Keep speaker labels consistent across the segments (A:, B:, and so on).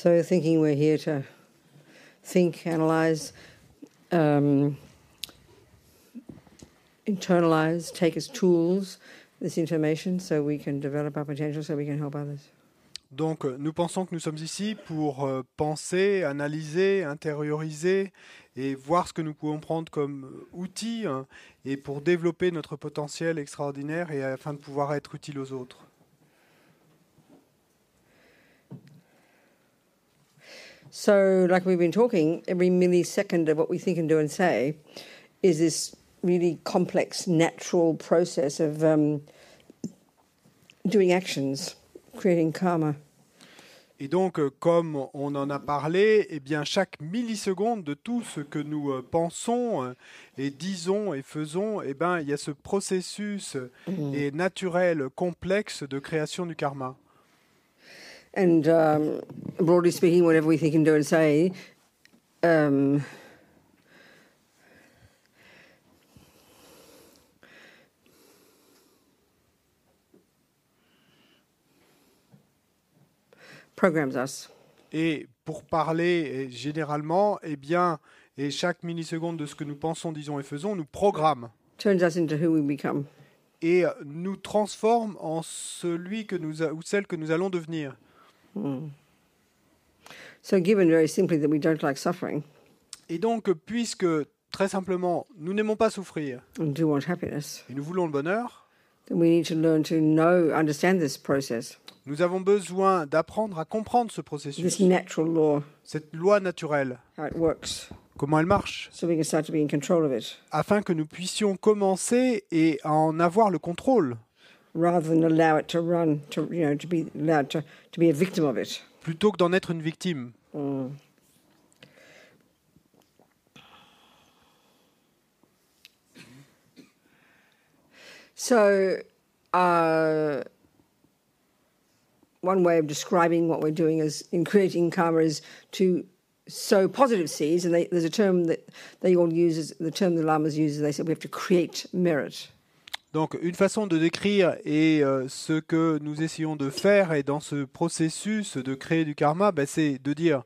A: So, thinking we're here to think, analyze, um, internalize, take as tools this information so we can develop our potential, so we can help others.
B: Donc euh, nous pensons que nous sommes ici pour euh, penser, analyser, intérioriser et voir ce que nous pouvons prendre comme euh, outil hein, et pour développer notre potentiel extraordinaire et afin de pouvoir être utile aux autres.
A: So, like we've been talking, every millisecond of what we think and do and say is this really complex, natural process of um, doing actions, creating karma.
B: Et donc, euh, comme on en a parlé, eh bien, chaque milliseconde de tout ce que nous euh, pensons euh, et disons et faisons, eh ben, il y a ce processus
A: Mm.
B: et naturel, complexe de création du karma.
A: And um, broadly speaking, whatever we think and do and say, um, programs us.
B: Et pour parler généralement, eh bien, et chaque milliseconde de ce que nous pensons, disons et faisons nous programme
A: turns us into who we become.
B: et euh, nous transforme en celui que nous ou celle que nous allons devenir.
A: So, given very simply that we don't like suffering.
B: Et donc, puisque très simplement, nous n'aimons pas souffrir
A: and do want happiness,
B: et nous voulons le bonheur,
A: then we need to learn to know, understand this process,
B: nous avons besoin d'apprendre à comprendre ce processus,
A: this natural law,
B: cette loi naturelle,
A: how it works,
B: comment elle marche,
A: so we can start to be in control of it.
B: Afin que nous puissions commencer et à en avoir le contrôle,
A: rather than allow it to run, to, you know, to be allowed to, to be a victim of it.
B: plutôt que d'en être une victime.
A: Mm. So, uh, one way of describing what we're doing is in creating karma is to sow positive seeds, and they, there's a term that they all use, is the term the lamas use. is They say we have to create merit.
B: Donc une façon de décrire et euh, ce que nous essayons de faire et dans ce processus de créer du karma, ben, c'est de dire,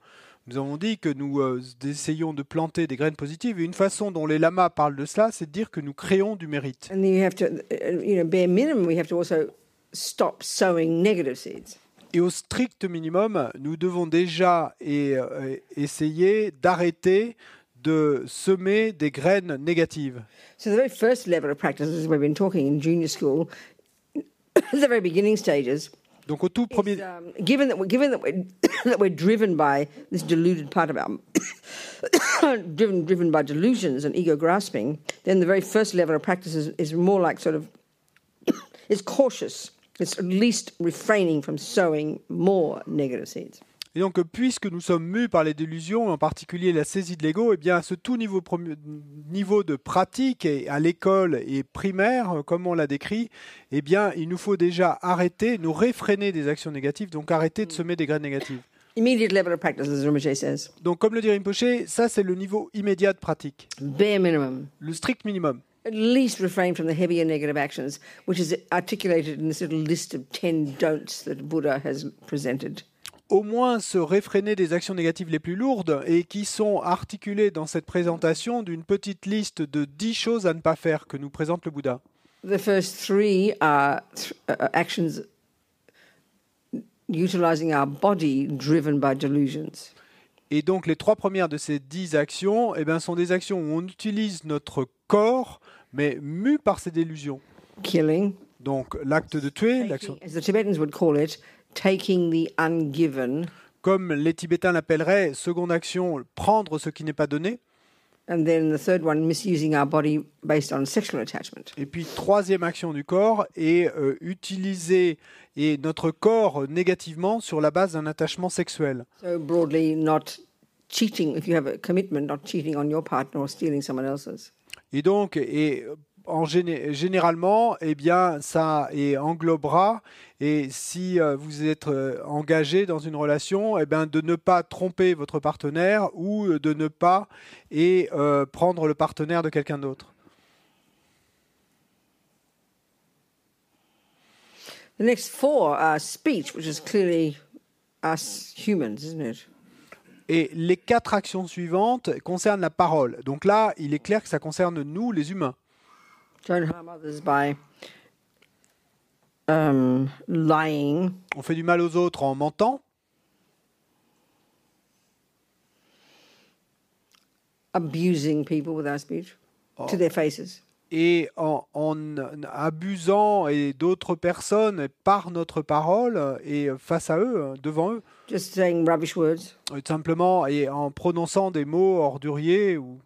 B: nous avons dit que nous euh, essayons de planter des graines positives et une façon dont les lamas parlent de cela, c'est de dire que nous créons du mérite.
A: And then you have to, uh, you know, bare minimum, we have to also stop sowing negative seeds.
B: Et au strict minimum, nous devons déjà et, euh, essayer d'arrêter de semer des graines négatives.
A: So the very first level of practice, as we've been talking in junior school, the very beginning stages,
B: Donc au tout premier,
A: is, um, given that we're, given that we're, that we're driven by this deluded part of our driven driven by delusions and ego grasping, then the very first level of practice is, is more like sort of is cautious. It's at least refraining from sowing more negative seeds.
B: Et donc, puisque nous sommes mus par les délusions, en particulier la saisie de l'ego, eh bien, à ce tout niveau, de pratique, et à l'école et primaire, euh, comme on l'a décrit, eh bien, il nous faut déjà arrêter, nous réfréner des actions négatives, donc arrêter de semer des graines négatives.
A: Immediate level of practice, as Rinpoche says,
B: Donc, comme le dit Rinpoche, ça, c'est le niveau immédiat de pratique,
A: bare minimum.
B: le strict minimum.
A: at least refrain from the heavier negative actions, which is articulated in this little list of 10 don'ts that Buddha has presented.
B: Au moins se réfréner des actions négatives les plus lourdes et qui sont articulées dans cette présentation d'une petite liste de 10 choses à ne pas faire que nous présente le Bouddha.
A: The first three are th- uh, actions utilizing our body driven by delusions.
B: Et donc les trois premières de ces dix actions eh ben, sont des actions où on utilise notre corps, mais mu par ces délusions.
A: Killing,
B: Donc l'acte de tuer, l'action,
A: as the Tibetans would call it, taking the ungiven,
B: comme les Tibétains l'appelleraient, seconde action, prendre ce qui n'est pas donné.
A: and then the third one, misusing our body based on sexual attachment.
B: Et puis troisième action du corps est euh, utiliser et notre corps négativement sur la base d'un attachement sexuel.
A: So, broadly, not cheating, if you have a commitment, not cheating on your partner or stealing someone else's.
B: Et donc, et en géné- généralement, eh bien, ça et englobera. Et si euh, vous êtes euh, engagé dans une relation, eh bien, de ne pas tromper votre partenaire ou de ne pas et euh, prendre le partenaire de quelqu'un d'autre.
A: The next four are speech, which is clearly us humans, isn't it?
B: Et les quatre actions suivantes concernent la parole. Donc là, il est clair que ça concerne nous, les humains.
A: Don't harm others by um, lying,
B: On fait du mal aux autres en mentant,
A: abusing people with our speech to their faces.
B: et en, en abusant et d'autres personnes par notre parole et face à eux, devant eux,
A: Just saying rubbish words.
B: Simplement et en prononçant des mots orduriers ou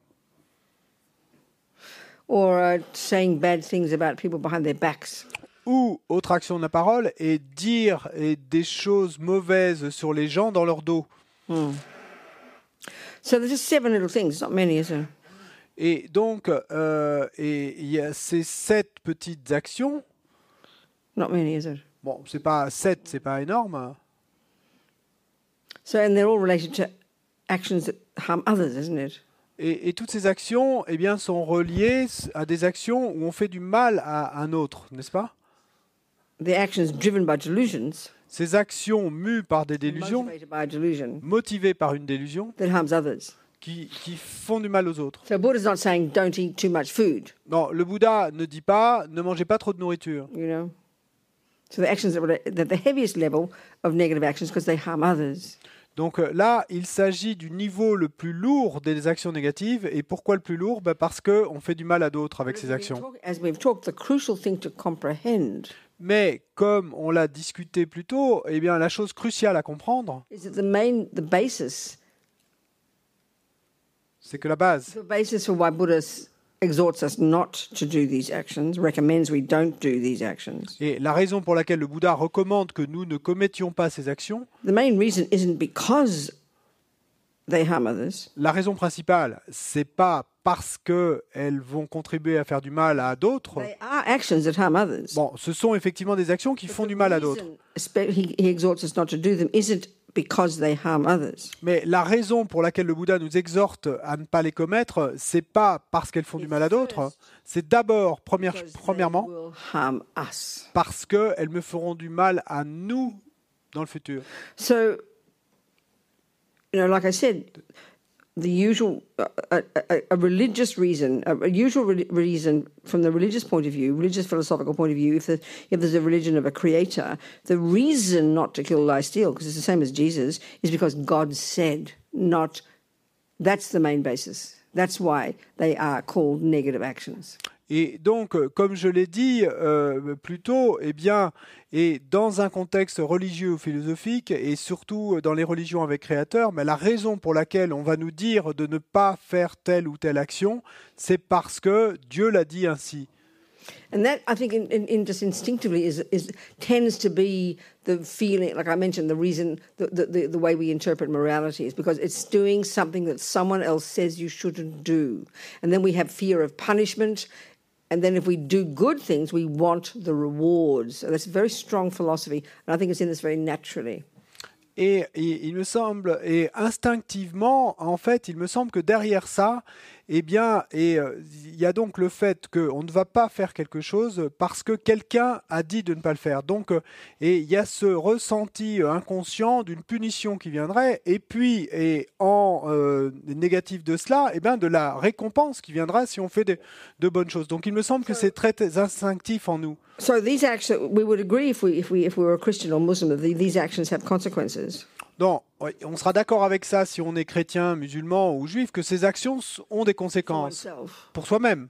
A: Or uh, saying bad things about people behind their backs.
B: ou autre action de la parole et dire et des choses mauvaises sur les gens dans leur dos.
A: So there's just seven little things. Not many, is there?
B: Et donc, euh, et il y a ces sept petites actions.
A: Not many, is it?
B: Bon, c'est pas sept, c'est pas énorme.
A: So, and they're all related to actions that harm others, isn't it?
B: Et, et toutes ces actions, eh bien, sont reliées à des actions où on fait du mal à un autre, n'est-ce pas?
A: The actions driven by delusions,
B: Ces actions mues par des délusions,
A: motivated by a delusion,
B: motivées par une délusion,
A: that harms others.
B: qui, qui font du mal aux autres.
A: So Buddha's not saying don't eat too much food,
B: Non, le Bouddha ne dit pas ne mangez pas trop de nourriture.
A: you know? So the actions that are at the heaviest level of negative actions because they harm others.
B: Donc euh, là, il s'agit du niveau le plus lourd des actions négatives. Et pourquoi le plus lourd? Ben Parce qu'on fait du mal à d'autres avec ces actions. Mais comme on l'a discuté plus tôt, eh bien, la chose cruciale à comprendre, c'est que la base,
A: the basis for why Buddha s- exhorts us not to do these actions, recommends we don't do these actions.
B: et la raison pour laquelle le Bouddha recommande que nous ne commettions pas ces actions,
A: The main reason isn't because they harm others.
B: la raison principale, c'est pas parce qu'elles vont contribuer à faire du mal à d'autres.
A: They are actions that harm others.
B: Bon, ce sont effectivement des actions qui font du mal à d'autres.
A: Because they harm others.
B: Mais la raison pour laquelle le Bouddha nous exhorte à ne pas les commettre, c'est pas parce qu'elles font du mal à d'autres, c'est d'abord, première-
A: Because they
B: premièrement,
A: will harm us.
B: parce qu'elles me feront du mal à nous dans le futur.
A: So, you know, like I said, the usual, uh, a, a, a religious reason, a, a usual re- reason from the religious point of view, religious philosophical point of view, if, the, if there's a religion of a creator, the reason not to kill, lie, steal, because it's the same as Jesus, is because God said, not. That's the main basis. That's why they are called negative actions.
B: Et donc, euh, comme je l'ai dit euh, plus tôt, eh bien, et dans un contexte religieux ou philosophique, et surtout dans les religions avec créateur, mais la raison pour laquelle on va nous dire de ne pas faire telle ou telle action, c'est parce que Dieu l'a dit ainsi.
A: And that, I think, in, in, in just instinctively, is, is tends to be the feeling. Like I mentioned, the reason, the, the, the way we interpret morality is because it's doing something that someone else says you shouldn't do, and then we have fear of punishment. And then, if we do good things, we want the rewards. So that's a very strong philosophy, and I think it's in this very naturally.
B: Et, et il me semble, et instinctivement, en fait, il me semble que derrière ça, eh bien, et euh, il y a donc le fait qu'on ne va pas faire quelque chose parce que quelqu'un a dit de ne pas le faire. Donc, euh, et il y a ce ressenti euh, inconscient d'une punition qui viendrait, et puis, et en euh, négatif de cela, eh bien, de la récompense qui viendra si on fait de, de bonnes choses. Donc, il me semble que c'est très instinctif en nous.
A: So these actions, we would agree if we if we if we were a Christian or Muslim that the, these actions have consequences.
B: Non, on sera d'accord avec ça si on est chrétien, musulman ou juif, que ces actions ont des conséquences pour soi-même,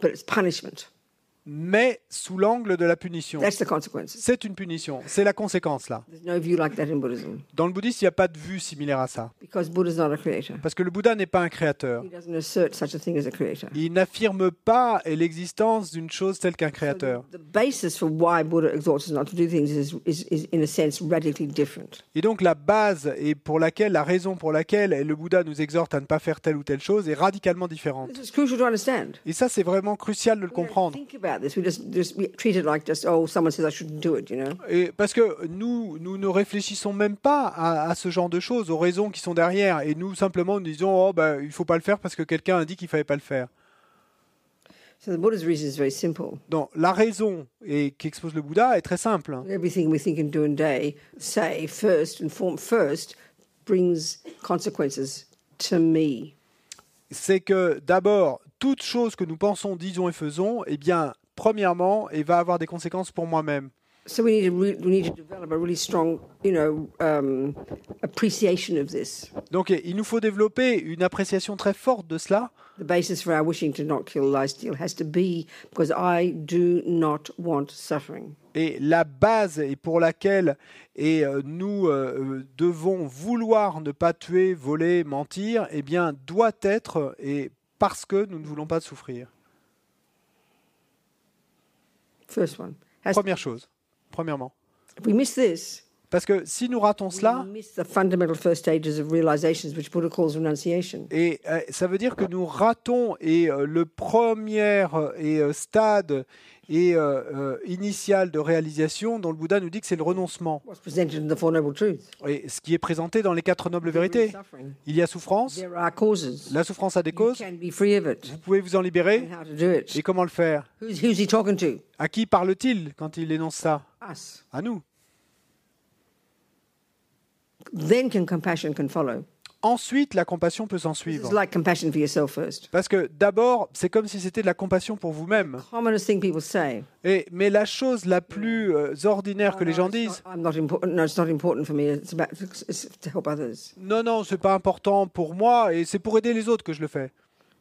A: but it's punishment.
B: Mais sous l'angle de la punition.
A: That's the consequences.
B: C'est une punition, c'est la conséquence là.
A: There's no view like that in Buddhism
B: Dans le bouddhisme, il n'y a pas de vue similaire à ça,
A: because Buddha's not a creator.
B: parce que le Bouddha n'est pas un créateur.
A: He doesn't assert such a thing as a creator.
B: Il n'affirme pas l'existence d'une chose telle qu'un créateur. Et donc la base et pour laquelle, la raison pour laquelle le Bouddha nous exhorte à ne pas faire telle ou telle chose est radicalement différente.
A: This is crucial to understand.
B: Et ça, c'est vraiment crucial de le comprendre.
A: Think about this. We just, just we treat it like just, oh, someone says I shouldn't do it, you know?
B: Et parce que nous, nous ne réfléchissons même pas à, à ce genre de choses, aux raisons qui sont derrière. Et nous, simplement, nous disons, oh, ben, il faut pas le faire parce que quelqu'un a dit qu'il fallait pas le faire.
A: So the Buddha's reason is very simple.
B: Donc la raison et qu'expose le Bouddha est très simple.
A: Everything we think and do and day, say first and form first, brings consequences to me.
B: C'est que d'abord, toute chose que nous pensons, disons et faisons, eh bien, premièrement, et va avoir des conséquences pour moi-même.
A: So we need to re- we need to develop a really strong, you know, um, appreciation of this.
B: Donc il nous faut développer une appréciation très forte de cela.
A: The basis for our wishing to not kill, lie, steal has to be because I do not want suffering.
B: Et la base et pour laquelle et euh, nous euh, devons vouloir ne pas tuer, voler, mentir, eh bien, doit être et parce que nous ne voulons pas souffrir.
A: First one. Has,
B: Première chose. Premièrement.
A: if we miss this,
B: Parce que si nous ratons cela,
A: we miss the fundamental first stages of realizations, which Buddha calls renunciation.
B: Et euh, ça veut dire que nous ratons et euh, le premier euh, et euh, stade et euh, euh, initial de réalisation dont le Bouddha nous dit que c'est le renoncement.
A: What's presented in the Four Noble Truths?
B: Et ce qui est présenté dans les quatre nobles vérités. Il y a souffrance, la souffrance a des causes, vous pouvez vous en libérer. Et comment le faire? À qui parle-t-il quand il énonce ça? À nous. Ensuite, la compassion peut s'en suivre.
A: like compassion for yourself first.
B: Parce que d'abord, c'est comme si c'était de la compassion pour vous-même.
A: Commonest thing people say.
B: Et, mais la chose la plus euh, ordinaire que les gens
A: "Oh, it's
B: disent. Non, non, c'est pas important pour moi et c'est pour aider les autres que je le fais.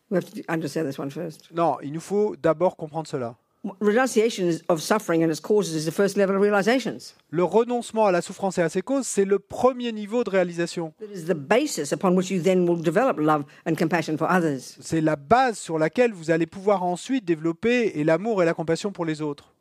A: We have to understand this one first.
B: Non, il nous faut d'abord comprendre cela.
A: Renunciation is- of suffering and its causes is the first level of realizations.
B: Le renoncement à la souffrance et à ses causes, c'est le premier niveau de réalisation. C'est la base sur laquelle vous allez pouvoir ensuite développer l'amour et la compassion pour les autres.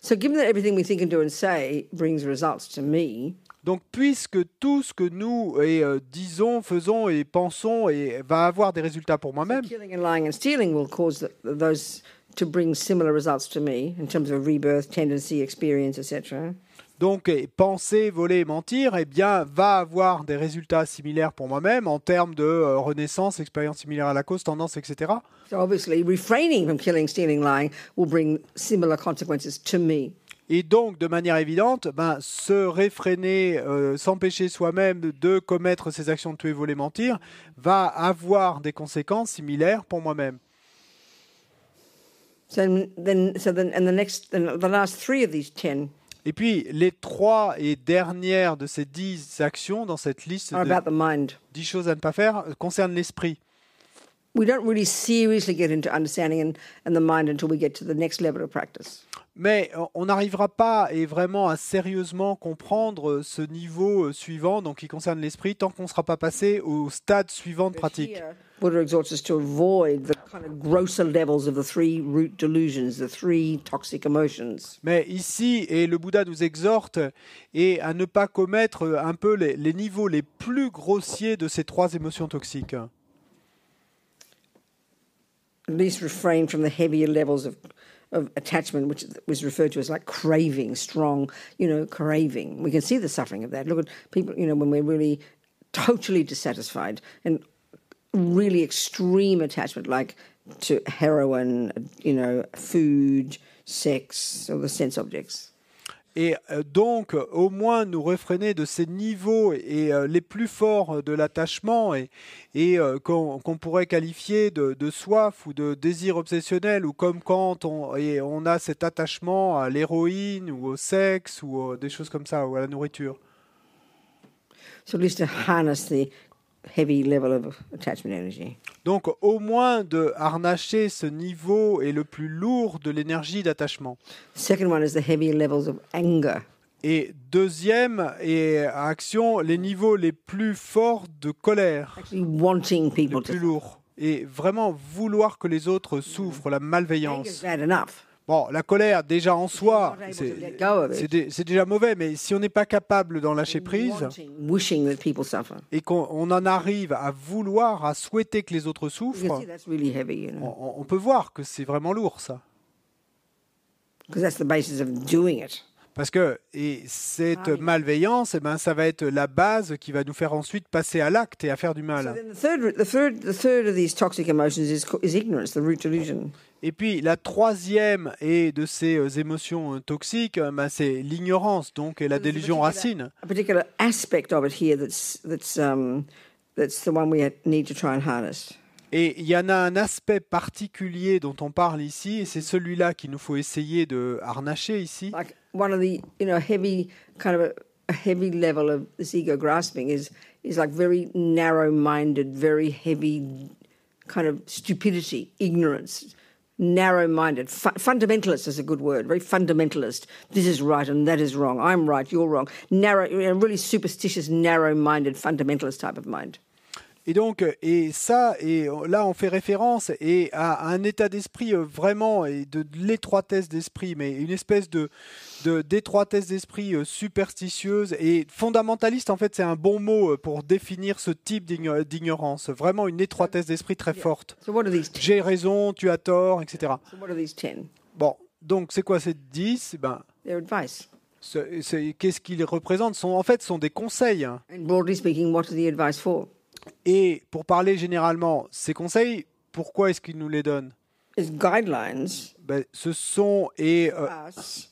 A: So, given that everything we think and do and say brings results to me,
B: Donc, puisque tout ce que nous et, euh, disons, faisons et pensons et va avoir des résultats pour moi-même,
A: killing and lying and stealing will cause th those to bring similar results to me in terms of rebirth, tendency, experience, etc.
B: donc penser, voler mentir, eh bien, va avoir des résultats similaires pour moi-même en termes de euh, renaissance, expérience similaire à la cause, tendance, etc.
A: So, obviously, refraining from killing, stealing, lying will bring similar consequences to me.
B: Et donc, de manière évidente, ben, se réfréner, euh, s'empêcher soi-même de commettre ces actions de tuer, voler, mentir, va avoir des conséquences similaires pour moi-même. Et puis, les trois et dernières de ces dix actions dans cette liste de dix choses à ne pas faire concernent l'esprit.
A: We don't really seriously get into understanding and, and the mind until we get to the next level of practice.
B: Mais on n'arrivera pas et vraiment à sérieusement comprendre euh, ce niveau euh, suivant, donc qui concerne l'esprit, tant qu'on ne sera pas passé au stade suivant de pratique.
A: Here, Buddha exhorts us to avoid the kind of grosser levels of the three root delusions, the three toxic emotions.
B: Mais ici, et le Bouddha nous exhorte et à ne pas commettre euh, un peu les, les niveaux les plus grossiers de ces trois émotions toxiques.
A: At least refrain from the heavier levels of, of attachment, which was referred to as like craving, strong, you know, craving. We can see the suffering of that. Look at people, you know, when we're really totally dissatisfied and really extreme attachment, like to heroin, you know, food, sex, or the sense objects.
B: Et euh, donc, au moins nous réfréner de ces niveaux et euh, les plus forts de l'attachement et, euh, qu'on pourrait qualifier de, soif ou de désir obsessionnel, ou comme quand on, a cet attachement à l'héroïne ou au sexe ou des choses comme ça, ou à la nourriture.
A: Heavy level of attachment energy.
B: Donc, au moins de harnacher ce niveau et le plus lourd de l'énergie d'attachement.
A: Second one is the heavier levels of anger.
B: Et deuxième et action, les niveaux les plus forts de colère.
A: Actually wanting people
B: le plus
A: to.
B: lourd. Et vraiment vouloir que les autres souffrent, la
A: Anger is
B: malveillance.
A: bad enough.
B: Bon, la colère, déjà en soi, c'est déjà mauvais, mais si on n'est pas capable d'en lâcher prise et qu'on on en arrive à vouloir, à souhaiter que les autres souffrent, on, peut voir que c'est vraiment lourd ça. Parce que et cette
A: Ah
B: malveillance, eh ben, ça va être la base qui va nous faire ensuite passer à l'acte et à faire du mal. Et puis la troisième et de ces euh, émotions euh, toxiques, ben, c'est l'ignorance, donc et la délusion racine.
A: A particular aspect of it here that's that's um, that's the one we need to try and harness.
B: Et il y en a un aspect particulier dont on parle ici, et c'est celui-là qu'il nous faut essayer de harnacher ici.
A: Like one of the you know heavy kind of a, a heavy level of this ego grasping is is like very narrow-minded, very heavy kind of stupidity, ignorance. Narrow-minded, fu- fundamentalist is a good word. Very fundamentalist. This is right and that is wrong. I'm right, you're wrong. Narrow, really superstitious, narrow-minded, fundamentalist type of mind.
B: Et donc, et ça, et là, on fait référence et à un état d'esprit euh, vraiment et de, de l'étroitesse d'esprit, mais une espèce de de- d'étroitesse d'esprit euh, superstitieuse et fondamentaliste. En fait, c'est un bon mot euh, pour définir ce type d'igno- d'ignorance. Vraiment une étroitesse d'esprit très forte. J'ai raison, tu as tort, etc. Bon, donc c'est quoi ces 10 Ben,
A: Their advice.
B: c'est- c'est- qu'est-ce qu'ils représentent? Sont, En fait, ce sont des conseils. hein.
A: And broadly speaking, what are the advice for?
B: Et pour parler généralement, ces conseils, pourquoi est-ce qu'ils nous les donnent?
A: It's guidelines
B: Ben, ce sont et euh,
A: us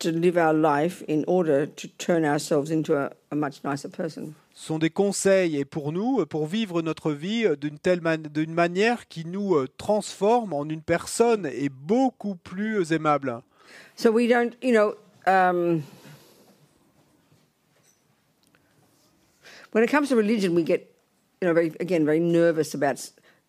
A: to live our life in order to turn ourselves into a, a much nicer person.
B: sont des conseils et pour nous euh, pour vivre notre vie euh, d'une telle man- d'une manière qui nous transforme en une personne et beaucoup plus aimable.
A: So we don't, you know, um, when it comes to religion, we get, you know, very, again, very nervous about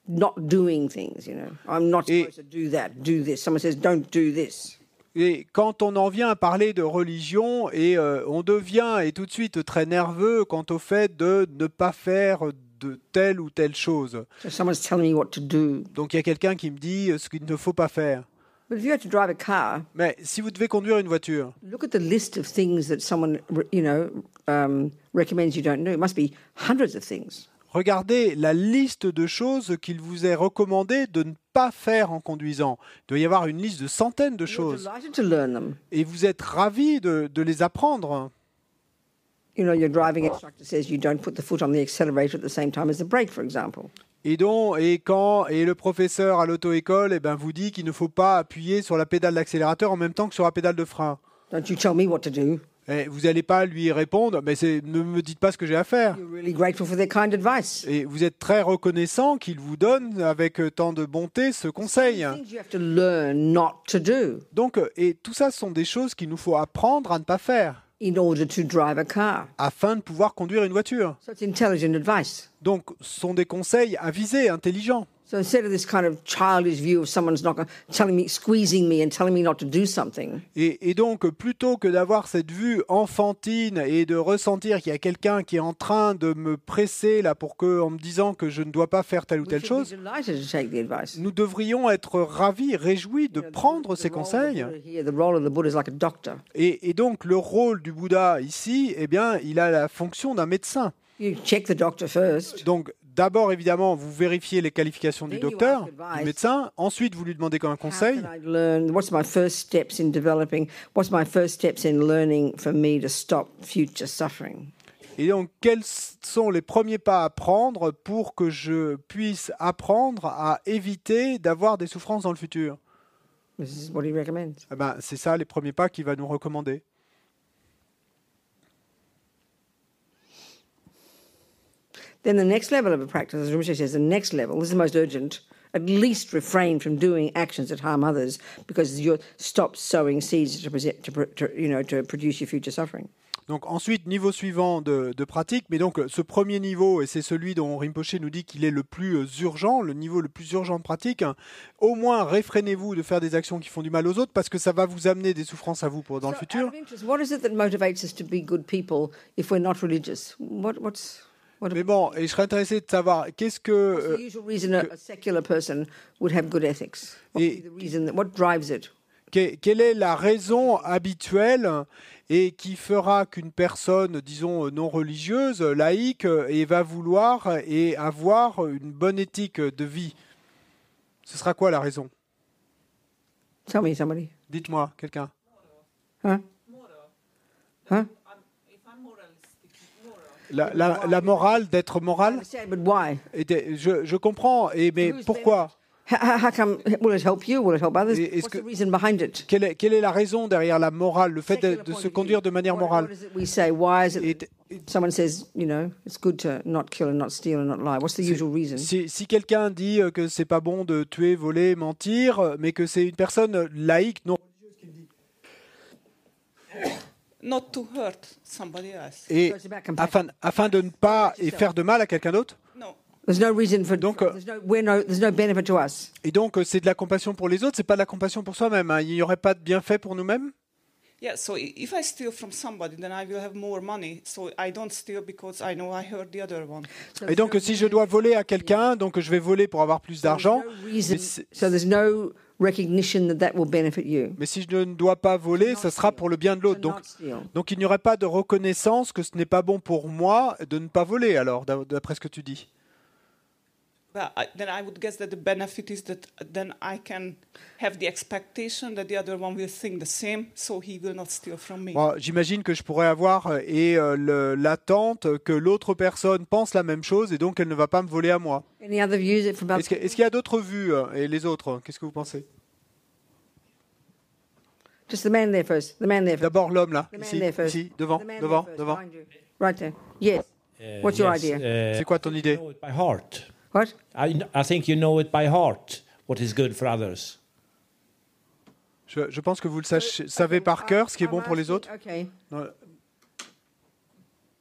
A: not doing things, you know. I'm not
B: Et-
A: supposed to do that, do this. Someone says, don't do this.
B: Et quand on en vient à parler de religion et euh, on devient et tout de suite très nerveux quant au fait de ne pas faire de telle ou telle chose.
A: So someone's telling me what to do.
B: Donc il y a quelqu'un qui me dit euh, ce qu'il ne faut pas faire.
A: But if you have to drive a car,
B: Mais si vous devez conduire une voiture,
A: look at the list of things that someone, you know, um, recommends you don't do. It must be hundreds of things.
B: Regardez la liste de choses qu'il vous est recommandé de ne pas faire en conduisant. Il doit y avoir une liste de centaines de choses. Et vous êtes ravi de, de les apprendre. Et donc, et quand et le professeur à l'auto-école eh ben, vous dit qu'il ne faut pas appuyer sur la pédale d'accélérateur en même temps que sur la pédale de frein.
A: Don't you tell me what to do.
B: Et vous n'allez pas lui répondre, mais ne me dites pas ce que j'ai à faire.
A: You're really grateful for their kind advice.
B: Et vous êtes très reconnaissant qu'il vous donne avec euh, tant de bonté ce conseil. Donc, euh, et tout ça sont des choses qu'il nous faut apprendre à ne pas faire
A: in order to drive a car.
B: afin de pouvoir conduire une voiture.
A: So it's intelligent advice.
B: Donc, ce sont des conseils avisés, intelligents.
A: So instead of this kind of childish view of someone's not gonna- telling me, squeezing me and telling me not to do something,
B: Et, et donc, plutôt que d'avoir cette vue enfantine et de ressentir qu'il y a quelqu'un qui est en train de me presser là pour que, en me disant que je ne dois pas faire telle ou telle chose, nous devrions être ravis, réjouis de prendre ces conseils. Et, et donc, le rôle du Bouddha ici, eh bien, il a la fonction d'un médecin.
A: You check the doctor first.
B: Donc, d'abord, évidemment, vous vérifiez les qualifications du docteur, du médecin. Ensuite, vous lui demandez un
A: How
B: conseil. Et donc, quels sont les premiers pas à prendre pour que je puisse apprendre à éviter d'avoir des souffrances dans le futur?
A: This is what he recommends.
B: Eh ben, C'est ça les premiers pas qu'il va nous recommander.
A: Then the next level of a practice, as Rinpoche says, the next level, this is the most urgent, at least refrain from doing actions that harm others because you stop sowing seeds to, present, to, pr- to, you know, to produce your future suffering.
B: Donc ensuite, niveau suivant de, de pratique, mais donc ce premier niveau, et c'est celui dont Rinpoche nous dit qu'il est le plus euh, urgent, le niveau le plus urgent de pratique, hein, au moins réfrénez-vous de faire des actions qui font du mal aux autres parce que ça va vous amener des souffrances à vous pour dans le futur.
A: what is it that motivates us to be good people if we're not religious? What, what's, what
B: Mais bon, et je serais intéressé de savoir qu'est-ce que... euh, Et-? Que- quelle est la raison habituelle et qui fera qu'une personne, disons, non religieuse, laïque, et va vouloir et avoir une bonne éthique de vie? Ce sera quoi la raison? Dites-moi, quelqu'un.
A: Huh? Huh?
B: La, la- la morale d'être moral et de- je, je comprends, et, mais pourquoi?
A: How, how how come? Will it help you? Will it help others?
B: Et est-ce
A: What's
B: que-
A: the reason behind it?
B: quelle est, quelle est la raison derrière la morale, le fait de, se conduire de manière morale?
A: What is it we say? Why is it?
B: Et-
A: that someone says, you know, it's good to not kill and not steal and not lie? What's the usual reason?
B: Si, si quelqu'un dit euh, que c'est pas bon de tuer, voler, mentir, euh, mais que c'est une personne laïque, non,
C: not to hurt somebody else.
B: et afin, afin de ne pas et faire de mal à quelqu'un d'autre.
C: No.
A: There's no reason for.
B: Donc. Et donc, euh, c'est de la compassion pour les autres, c'est pas de la compassion pour soi-même. hein. Il n'y aurait pas de bienfait pour nous-mêmes?
C: Yeah, so i- if I steal from somebody, then I will have more money. So I don't steal because I know I hurt the other one.
A: So
B: Et donc, si je dois voler à quelqu'un, donc je vais voler pour avoir plus d'argent.
A: So there's no recognition that that will benefit you.
B: mais si je ne dois pas voler, ça sera pour le bien de l'autre. Donc, donc il n'y aurait pas de reconnaissance que ce n'est pas bon pour moi de ne pas voler, alors, d'a- d'après ce que tu dis.
C: Well, I, then I would guess that the benefit is that then I can have the expectation that the other one will think the same, so he will not steal from me.
B: J'imagine que je pourrais avoir euh, et euh, l'attente que l'autre personne pense la même chose et donc elle ne va pas me voler à moi. Est-ce qu'il y a d'autres vues euh, et les autres Qu'est-ce que vous pensez?
A: Just the man there first. The man there first.
B: D'abord l'homme là,
A: The man
B: ici, ici, devant,
A: The man
B: devant,
A: there first,
B: devant.
A: behind you. Right there. Yes.
D: Uh,
A: What's your
D: yes,
A: idea?
D: uh,
B: C'est quoi ton
D: you
B: idée?
D: by heart.
A: What?
D: I, I think you know it by heart what is good for others.
B: Je, je pense que vous le sachez- savez par cœur ce qui est bon pour les autres.
A: Okay.
B: Non,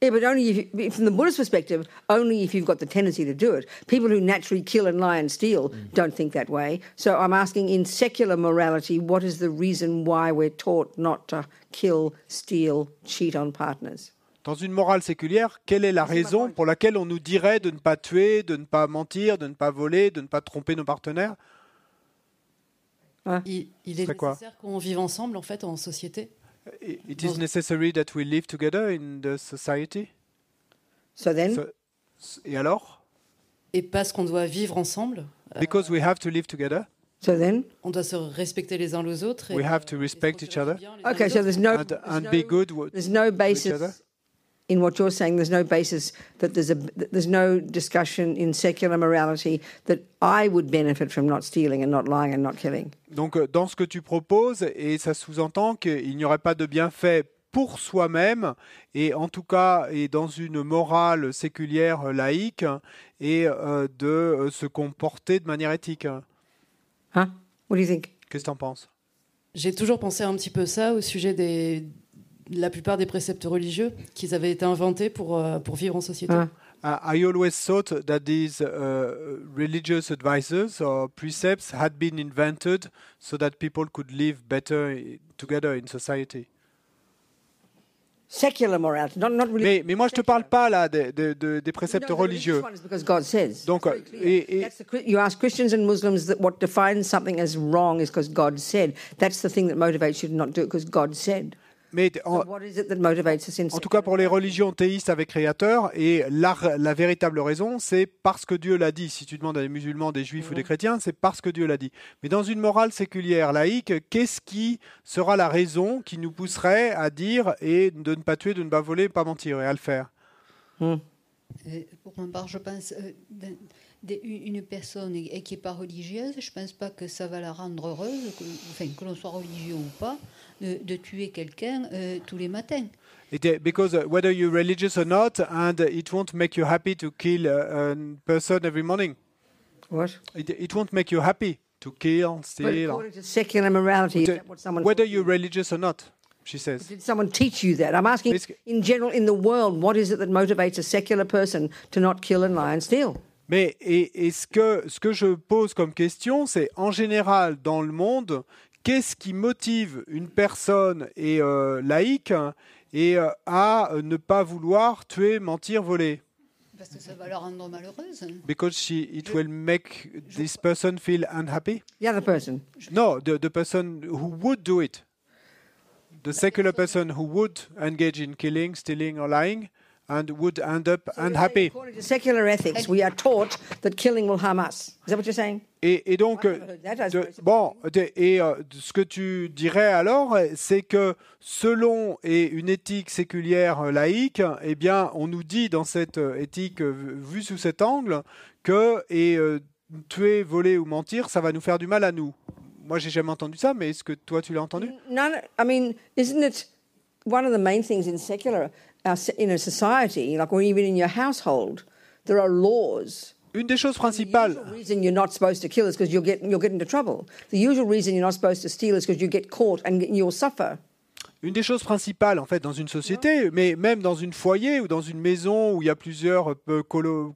A: Yeah, but only if, you- from the Buddhist perspective, only if you've got the tendency to do it. People who naturally kill and lie and steal mm. don't think that way. So I'm asking, in secular morality, what is the reason why we're taught not to kill, steal, cheat on partners?
B: Dans une morale séculière, quelle est la raison pour laquelle on nous dirait de ne pas tuer, de ne pas mentir, de ne pas voler, de ne pas tromper nos partenaires?
E: Il, il est nécessaire qu'on vive ensemble, en fait, en société?
B: It is necessary that we live together in the society?
A: So then,
B: So- et alors?
E: Et parce qu'on doit vivre ensemble, euh,
B: Because we have to live together,
A: so then,
E: on doit se respecter les uns les autres. Et,
B: We have to respect each other.
A: okay. So
E: autres.
A: there's no,
B: and, and be good.
A: there's no
B: other?
A: basis in what you're saying. There's no basis that there's a that there's no discussion in secular morality that I would benefit from not stealing and not lying and not killing.
B: Donc, euh, dans ce que tu proposes, et ça sous-entend qu'il n'y aurait pas de bienfait pour soi-même, et en tout cas, et dans une morale séculière euh, laïque, et euh, de euh, se comporter de manière éthique.
A: Huh? What do you think?
B: Qu'est-ce que tu en penses?
E: J'ai toujours pensé un petit peu ça au sujet des de la plupart des préceptes religieux qu'ils avaient été inventés pour, euh, pour vivre en société.
A: Ah.
B: I I always thought that these uh, religious advices or precepts had been invented so that people could live better together in society.
A: Secular morality, not not really.
B: Mais, mais moi, je te parle pas là des, des- des- des préceptes
A: No,
B: religieux. Donc, euh, et- et-
A: the you ask Christians and Muslims that what defines something as wrong is because God said. That's the thing that motivates you to not do it because God said.
B: Mais en,
A: what is it that motivates us in
B: en tout cas, pour les religions théistes avec créateur, et la, la véritable raison, c'est parce que Dieu l'a dit. Si tu demandes à des musulmans, des juifs ou des chrétiens, c'est parce que Dieu l'a dit. Mais dans une morale séculière laïque, qu'est-ce qui sera la raison qui nous pousserait à dire et de ne pas tuer, de ne pas voler, pas mentir et à le faire?
F: Euh, pour ma part, je pense euh, une personne qui n'est pas religieuse, je ne pense pas que ça va la rendre heureuse, que, enfin, que l'on soit religieux ou pas, de, de tuer quelqu'un euh, tous les matins.
B: It, uh, because uh, whether you're religious or not, and uh, it won't make you happy to kill a, a person every morning.
A: What?
B: It, it won't make you happy to kill,
A: But
B: steal.
A: according to secular morality, is
B: To-
A: that what someone
B: whether you're religious or not, she says.
A: did someone teach you that? I'm asking, in general, in the world, what is it that motivates a secular person to not kill and lie and steal?
B: Mais et, et ce, que, ce que je pose comme question, c'est en général dans le monde, qu'est-ce qui motive une personne et, euh, laïque et, euh, à euh, ne pas vouloir tuer, mentir, voler?
F: Parce que ça va la rendre malheureuse.
B: Because she, it will make this person feel unhappy?
A: The other person.
B: No, the, the person who would do it. The secular person who would engage in killing, stealing or lying, and would end up unhappy.
A: According to secular ethics, we are taught that killing will harm us. Is that what you're saying?
B: Et, et donc, de- bon, de- et euh, ce que tu dirais alors, c'est que selon et une éthique séculière euh, laïque, eh bien, on nous dit dans cette euh, éthique vue sous cet angle que et euh, tuer, voler ou mentir, ça va nous faire du mal à nous. Moi, j'ai jamais entendu ça, mais est-ce que toi, tu l'as entendu?
A: None, I mean, isn't it one of the main things in secular, in a society, like or even in your household, there are laws.
B: Une des choses
A: The
B: principales,
A: usual reason you're not supposed to kill is because you'll get you'll get into trouble. The usual reason you're not supposed to steal is because you get caught and you'll suffer.
B: Une des choses principales, en fait, dans une société, mais même dans une foyer ou dans une maison où il y a plusieurs euh,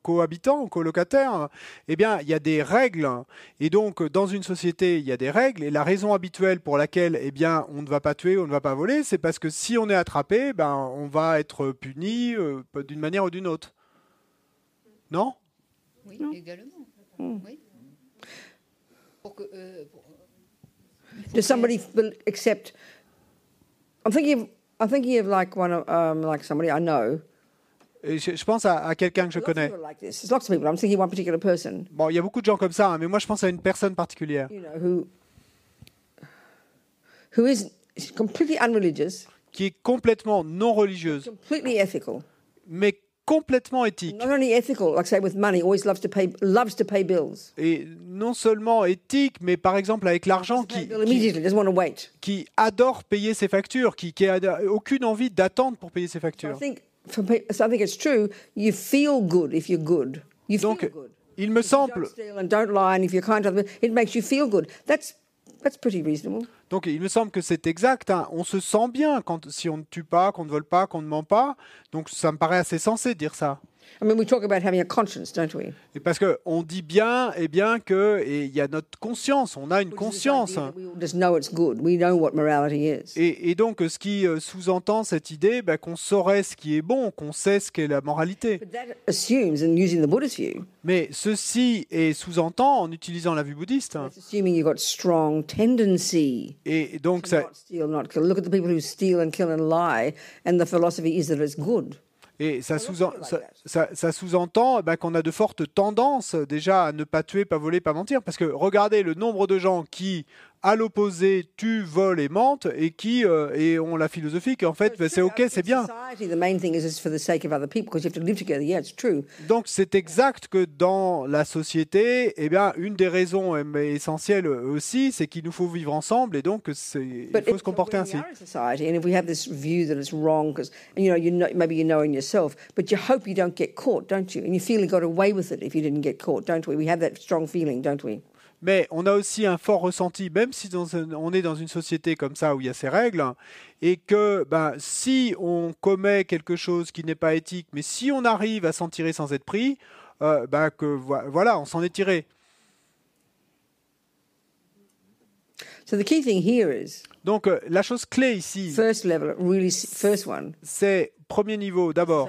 B: cohabitants, colocataires, eh bien, il y a des règles. Et donc, dans une société, il y a des règles. Et la raison habituelle pour laquelle, eh bien, on ne va pas tuer, on ne va pas voler, c'est parce que si on est attrapé, ben, on va être puni euh, d'une manière ou d'une autre. Non?
F: Oui, également. Oui. Pour que, euh, pour-
A: Does somebody bel- accept? I'm thinking of I'm thinking of like one of um, like somebody I know.
B: Je, je pense à, à quelqu'un que je connais.
A: people are like this. There's lots of people. I'm thinking of one particular person.
B: Bon, il y a beaucoup de gens comme ça, hein, mais moi, je pense à une personne particulière
A: You know who who is completely unreligious,
B: qui est complètement non religieuse,
A: completely ethical.
B: mais complètement éthique.
A: Not only ethical, like say with money, always loves to pay loves to pay bills.
B: et non seulement éthique, mais par exemple avec l'argent qui, adore payer ses factures, qui, qui a aucune envie d'attendre pour payer ses factures. Donc, il me semble, donc il me semble que c'est exact. hein. On se sent bien quand si on ne tue pas, qu'on ne vole pas, qu'on ne ment pas. Donc ça me paraît assez sensé dire ça.
A: I mean, we talk about having a conscience, don't we?
B: Et parce que on dit bien, et bien que et il y a notre conscience. On a une conscience.
A: idea that We all just know it's good. We know what morality is.
B: Et, et donc, ce qui euh, sous-entend cette idée bah, qu'on saurait ce qui est bon, qu'on sait ce qu'est la moralité. Mais ceci est sous-entend en utilisant la vue bouddhiste.
A: tendency
B: Et donc, ça, et ça sous-entend bah, qu'on a de fortes tendances déjà à ne pas tuer, pas voler, pas mentir. Parce que regardez le nombre de gens qui, à l'opposé, tuent, volent et mentent et qui euh, et ont la philosophie qu'en fait, bah, c'est OK, c'est bien. Donc c'est exact que dans la société, eh bien, une des raisons mais essentielles aussi, c'est qu'il nous faut vivre ensemble et donc il faut se comporter ainsi. Mais on a aussi un fort ressenti, même si dans un- on est dans une société comme ça où il y a ces règles, et que ben, si on commet quelque chose qui n'est pas éthique, mais si on arrive à s'en tirer sans être pris, euh, ben, que vo- voilà, on s'en est tiré.
A: So the key thing here is
B: Donc euh, la chose clé ici,
A: really
B: c'est premier niveau d'abord,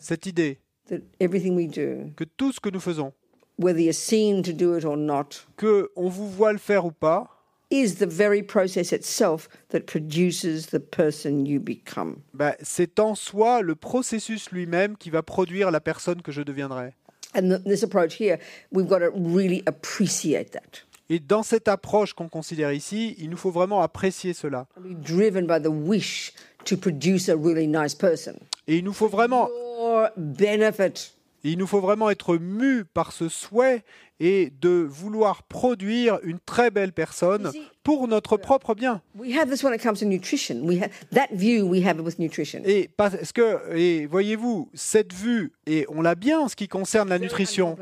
B: cette idée
A: that everything we do,
B: que tout ce que nous faisons,
A: whether you're seen to do it or not,
B: que on vous voit le faire ou pas,
A: is the very process itself that produces the person you become.
B: ben, c'est en soi le processus lui-même qui va produire la personne que je deviendrai.
A: And th- this approach here, we've got to really appreciate that.
B: Et dans cette approche qu'on considère ici, il nous faut vraiment apprécier cela.
A: Driven by the wish to produce a really nice person.
B: Et il nous faut vraiment,
A: benefit.
B: Il nous faut vraiment être mu par ce souhait et de vouloir produire une très belle personne pour notre propre bien.
A: We have this when it comes to nutrition. We have that view we have with nutrition.
B: Et parce que, et voyez-vous, cette vue, et on l'a bien en ce qui concerne la nutrition,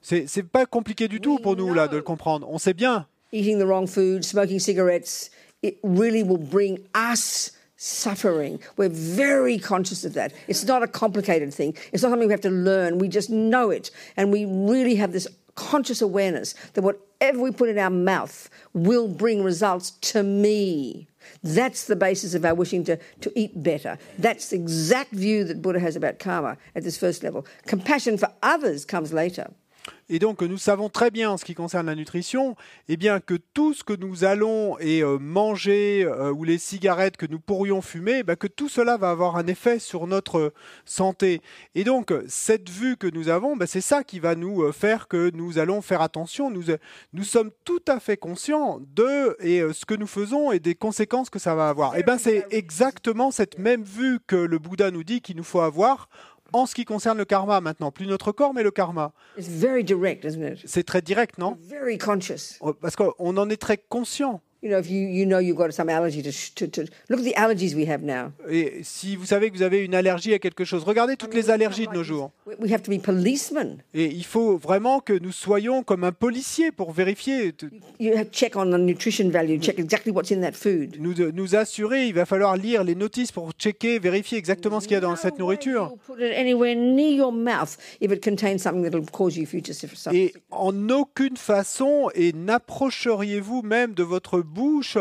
B: c'est c'est pas compliqué du tout pour nous là de le comprendre. On sait bien.
A: Eating the wrong food, smoking cigarettes, it really will bring us suffering. We're very conscious of that. It's not a complicated thing. It's not something we have to learn. We just know it. And we really have this conscious awareness that whatever we put in our mouth will bring results to me. That's the basis of our wishing to, to eat better. That's the exact view that Buddha has about karma at this first level. Compassion for others comes later.
B: Et donc nous savons très bien en ce qui concerne la nutrition, eh bien que tout ce que nous allons et euh, manger euh, ou les cigarettes que nous pourrions fumer, bah, que tout cela va avoir un effet sur notre santé. Et donc cette vue que nous avons, bah, c'est ça qui va nous euh, faire que nous allons faire attention. Nous, euh, nous sommes tout à fait conscients de et euh, ce que nous faisons et des conséquences que ça va avoir. Et ben c'est exactement cette même vue que le Bouddha nous dit qu'il nous faut avoir en ce qui concerne le karma maintenant, plus notre corps mais le karma. C'est très direct, non?
A: Very conscious.
B: Parce qu'on en est très conscient.
A: You know, if you, you know you've got some allergy to, to, to look at the allergies we have now.
B: Et si vous savez que vous avez une allergie à quelque chose, regardez toutes les allergies de nos jours.
A: We- have to be policemen.
B: Et il faut vraiment que nous soyons comme un policier pour vérifier,
A: You have check on the nutrition value, check exactly what's in that food.
B: nous, nous assurer. Il va falloir lire les notices pour checker, vérifier exactement ce qu'il y a dans cette
A: No
B: nourriture. Et en aucune façon, et n'approcheriez-vous même de votre bouche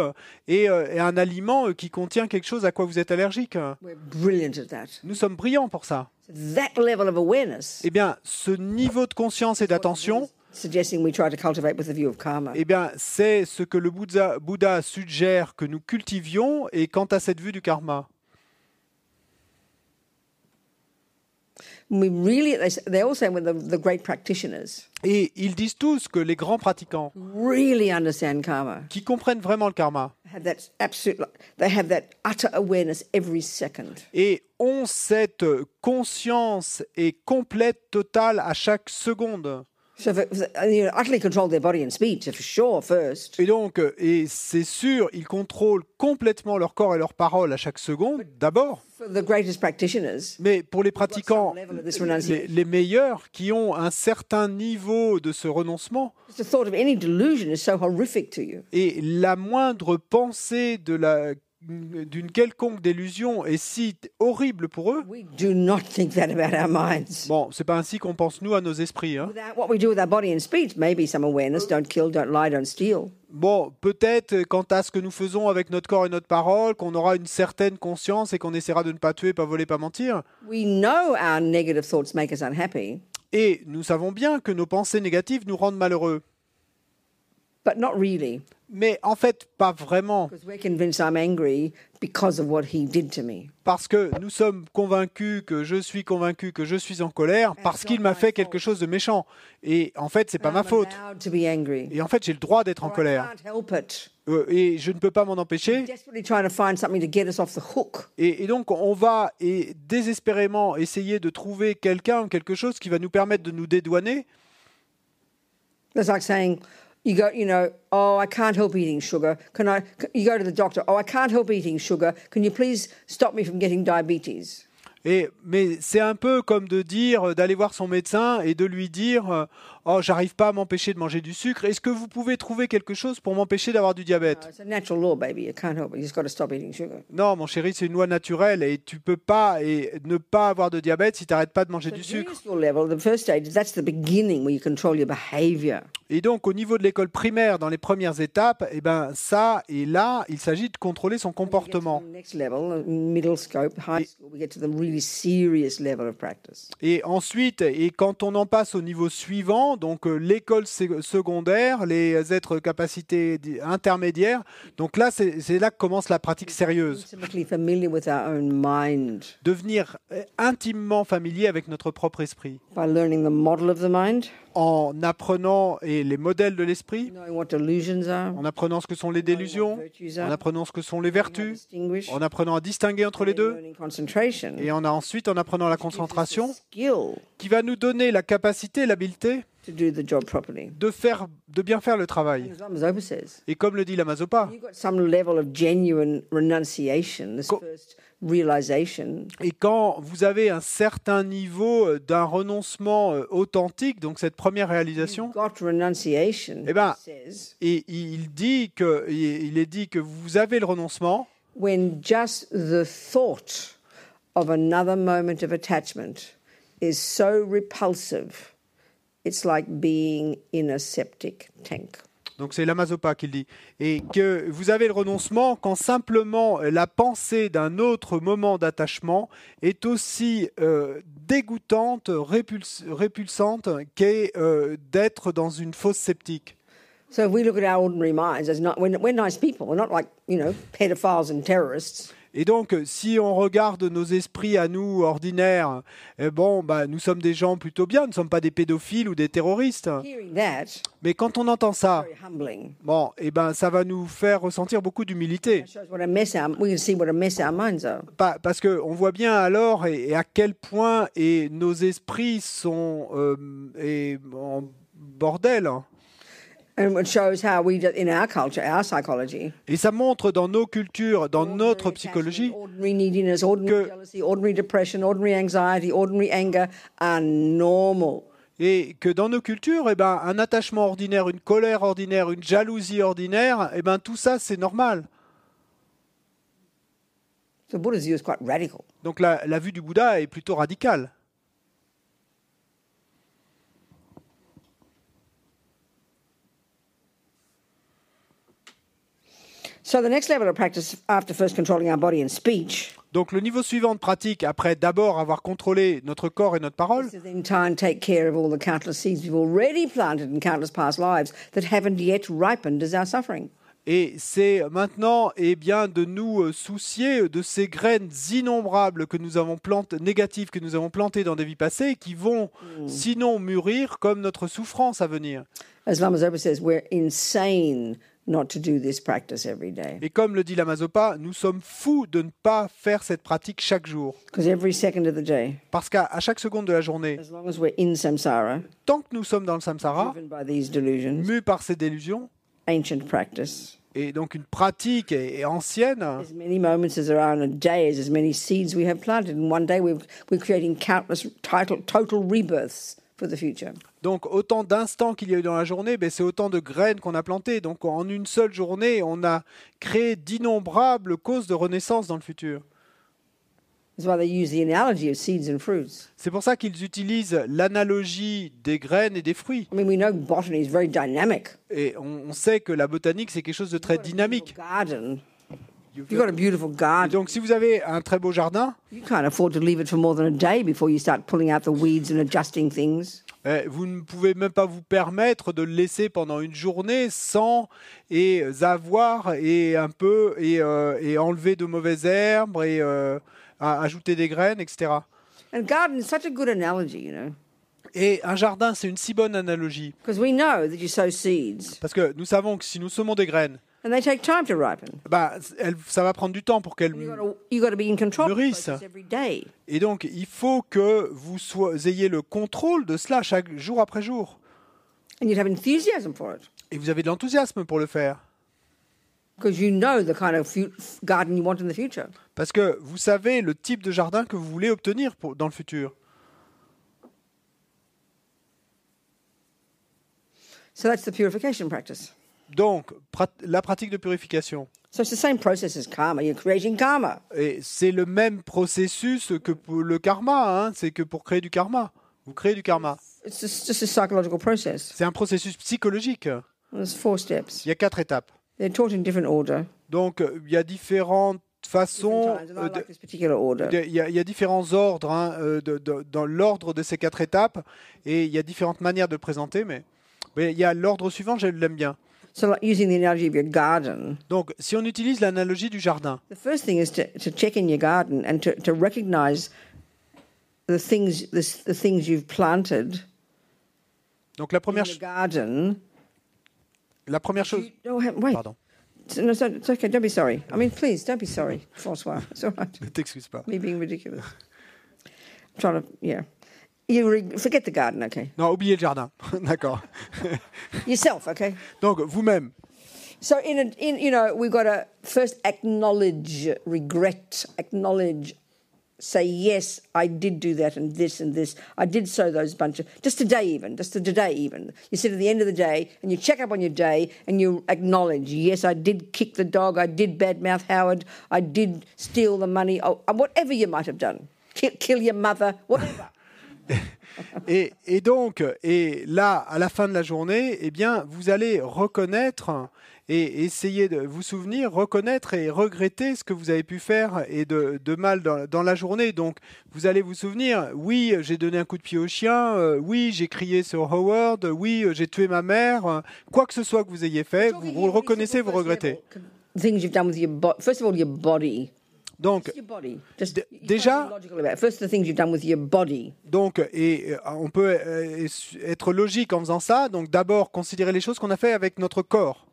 B: et, euh, et un aliment euh, qui contient quelque chose à quoi vous êtes allergique. Nous sommes brillants pour ça. Eh bien, ce niveau de conscience et d'attention, eh bien, c'est ce que le Bouddha, Bouddha suggère que nous cultivions. Et quant à cette vue du karma,
A: We really, they, s- they all say when the, the great practitioners
B: et ils disent tous que les grands pratiquants
A: really understand karma,
B: qui comprennent vraiment le karma
A: have that absolute, they have that utter awareness every second.
B: et ont cette conscience et complète totale à chaque seconde.
A: So, if it- you know, utterly control their body and speech, for sure, first.
B: Et donc, euh, et c'est sûr, ils contrôlent complètement leur corps et leurs paroles à chaque seconde, d'abord.
A: For the greatest practitioners,
B: Mais pour les pratiquants les, meilleurs, qui ont un certain niveau de ce renoncement,
A: just the thought of any delusion is so horrific to you.
B: et la moindre pensée de la d'une quelconque délusion est si horrible pour eux.
A: We do not think that about our minds.
B: Bon, c'est pas ainsi qu'on pense nous à nos esprits. hein.
A: Without what we do with our body and speech, maybe some awareness, don't kill, don't lie, don't steal.
B: Bon, peut-être quant à ce que nous faisons avec notre corps et notre parole, qu'on aura une certaine conscience et qu'on essaiera de ne pas tuer, pas voler, pas mentir.
A: We know our negative thoughts make us unhappy,
B: Et nous savons bien que nos pensées négatives nous rendent malheureux.
A: But not really,
B: Mais en fait, pas vraiment.
A: because we're convinced I'm angry because of what he did to me.
B: Parce que nous sommes convaincus que je suis convaincu que je suis en colère parce qu'il m'a fait quelque chose de méchant. Et en fait, c'est pas ma faute.
A: allowed to be angry.
B: Et en fait, j'ai le droit d'être en colère. Euh, et je ne peux pas m'en empêcher. Et, et donc, on va et désespérément essayer de trouver quelqu'un ou quelque chose qui va nous permettre de nous dédouaner.
A: It's like saying, you go, you know, oh, I can't help eating sugar. Can I? You go to the doctor. Oh, I can't help eating sugar. Can you please stop me from getting diabetes?
B: Et, mais c'est un peu comme de dire, d'aller voir son médecin et de lui dire Oh, j'arrive pas à m'empêcher de manger du sucre. Est-ce que vous pouvez trouver quelque chose pour m'empêcher d'avoir du diabète?
A: It's a natural law, baby. You can't help it. You just got to stop eating sugar.
B: Non, mon chéri, c'est une loi naturelle et tu peux pas et ne pas avoir de diabète si tu n'arrêtes pas de manger
A: So
B: du sucre. Et donc, au niveau de l'école primaire, dans les premières étapes, eh ben, ça et là, il s'agit de contrôler son comportement. Et ensuite, et quand on en passe au niveau suivant, donc euh, l'école secondaire, les êtres capacités di- intermédiaires, donc là, c'est là que commence la pratique sérieuse. Devenir euh, intimement familier avec notre propre esprit,
A: by learning the model of the mind,
B: en apprenant et les modèles de l'esprit, en apprenant ce que sont les délusions, en apprenant ce que sont les vertus, en apprenant à distinguer entre les deux, et en a ensuite en apprenant la concentration, qui va nous donner la capacité, l'habileté
A: to do the job properly.
B: de faire, de bien faire le travail.
A: As Zopa says,
B: Et comme le dit la Mazopa,
A: you've got some level of genuine renunciation, this
B: Co-
A: first realization,
B: et quand vous avez un certain niveau euh, d'un renoncement euh, authentique, donc cette première réalisation,
A: you've got renunciation,
B: Eh ben,
A: he says,
B: et il dit que il est dit que vous avez le renoncement
A: when just the thought of another moment of attachment is so repulsive, it's like being in a septic tank.
B: Donc c'est l'Amazopa qui le dit. Et que vous avez le renoncement quand simplement la pensée d'un autre moment d'attachement est aussi euh, dégoûtante, répuls- répulsante qu'est euh, d'être dans une fosse sceptique.
A: So if we look at our ordinary minds as not, we're, we're nice people. We're not like, you know, pedophiles and terrorists.
B: Et donc, si on regarde nos esprits à nous ordinaires, eh bon, bah, nous sommes des gens plutôt bien, nous ne sommes pas des pédophiles ou des terroristes. Mais quand on entend ça, bon, eh ben, ça va nous faire ressentir beaucoup d'humilité. Parce que on voit bien alors et, et à quel point et nos esprits sont euh, et en bordel. Et ça montre dans nos cultures, dans notre psychologie, que-
A: jealousy, ordinary depression, ordinary anxiety, ordinary anger are normal.
B: et que dans nos cultures, eh ben, un attachement ordinaire, une colère ordinaire, une jalousie ordinaire, eh ben, tout ça c'est normal.
A: So Buddha's view is quite radical.
B: Donc la, la vue du Bouddha est plutôt radicale.
A: So the next level of practice, after first controlling our body and speech,
B: Donc le niveau suivant de pratique, après d'abord avoir contrôlé notre corps et notre parole,
A: is to then try and take care of all the countless seeds we've already planted in countless past lives that haven't yet ripened as our suffering.
B: Et c'est maintenant eh bien, de nous euh, soucier de ces graines innombrables que nous avons négatives que nous avons plantées dans des vies passées, qui vont sinon mûrir comme notre souffrance à venir.
A: As Lama Zopa says, we're insane not to do this practice every day.
B: Et comme le dit l'Amazopa, nous sommes fous de ne pas faire cette pratique chaque jour.
A: Because every second of the day,
B: Parce qu'à chaque seconde de la journée,
A: as long as we're in samsara,
B: tant que nous sommes dans le samsara,
A: driven by these delusions,
B: mus par ces délusions,
A: ancient practice,
B: et donc une pratique est, est ancienne,
A: as many moments as there are in a day is as many seeds we have planted. In one day, we're, we're creating countless title, total rebirths for the future.
B: Donc autant d'instants qu'il y a eu dans la journée, ben, c'est autant de graines qu'on a plantées. Donc en une seule journée, on a créé d'innombrables causes de renaissance dans le futur. C'est pour ça qu'ils utilisent l'analogie des graines et des fruits.
A: I mean, we know botany is very dynamic.
B: Et on, on sait que la botanique, c'est quelque chose de très dynamique.
A: Garden. If you've got a beautiful
B: Et
A: garden,
B: donc si vous avez un très beau jardin,
A: you can't afford to leave it for more than a day before you start pulling out the weeds and adjusting things.
B: vous ne pouvez même pas vous permettre de le laisser pendant une journée sans et avoir et un peu et, euh, et enlever de mauvaises herbes et euh, ajouter des graines, etc.
A: And garden is such a good analogy, you know,
B: Et un jardin, c'est une si bonne analogie.
A: because we know that you sow seeds
B: Parce que nous savons que si nous semons des graines,
A: and they take time to ripen.
B: bah, elles- ça va prendre du temps pour
A: every day.
B: Et donc, il faut que vous soyez, ayez le contrôle de cela chaque jour après jour.
A: And you'd have enthusiasm for it
B: Et vous avez de l'enthousiasme pour le faire.
A: because you know the kind of garden you want in the future.
B: Parce que vous savez le type de jardin que vous voulez obtenir pour- dans le futur.
A: So that's the purification practice.
B: Donc, prat- la pratique de purification.
A: So it's the same process as karma. You're creating karma.
B: Et c'est le même processus que pour le karma. hein. C'est que pour créer du karma. Vous créez du karma.
A: It's just, just a psychological process.
B: C'est un processus psychologique.
A: There's four steps.
B: Il y a quatre étapes.
A: They're taught in different order.
B: Donc, euh, il y a différentes façons. Euh, de-. Il y, a, il y a différents ordres hein, euh, de- de- dans l'ordre de ces quatre étapes et il y a différentes manières de le présenter, mais, mais il y a l'ordre suivant, je l'aime bien.
A: So, like using the analogy of your garden,
B: Donc, si on utilise l'analogie du jardin,
A: the first thing is to, to check in your garden and to, to recognize the things the, the things you've planted
B: donc la première,
A: the
B: ch-
A: garden.
B: la première chose,
A: wait.
B: pardon,
A: No, it's, it's okay. Don't be sorry. I mean, please don't be sorry, Francois. It's all right.
B: ne t'excuse pas.
A: Me being ridiculous. I'm trying to, yeah. You re- forget the garden, okay?
B: Non, oubliez le jardin, d'accord.
A: Yourself, okay?
B: Donc, vous-même,
A: So in, a, in you know, we've got to first acknowledge regret, acknowledge, say yes, I did do that and this and this. I did sow those bunch of just today even, just today even. You sit at the end of the day and you check up on your day and you acknowledge, yes, I did kick the dog, I did badmouth Howard, I did steal the money, oh, uh, whatever you might have done, kill, kill your mother, whatever.
B: Et, et donc, et là, à la fin de la journée, eh bien, vous allez reconnaître et essayer de vous souvenir, reconnaître et regretter ce que vous avez pu faire et de, de mal dans, dans la journée. Donc, vous allez vous souvenir, oui, j'ai donné un coup de pied au chien, euh, oui, j'ai crié sur Howard, oui, j'ai tué ma mère, euh, quoi que ce soit que vous ayez fait, vous, vous le reconnaissez, vous regrettez.
A: Things you've done with your body. First of all, your body.
B: Donc, déjà-
A: be logical about it. First, the things you've done with your body.
B: Donc, et euh, on peut euh, être logique en faisant ça. Donc, d'abord, considérer les choses qu'on a fait avec notre corps,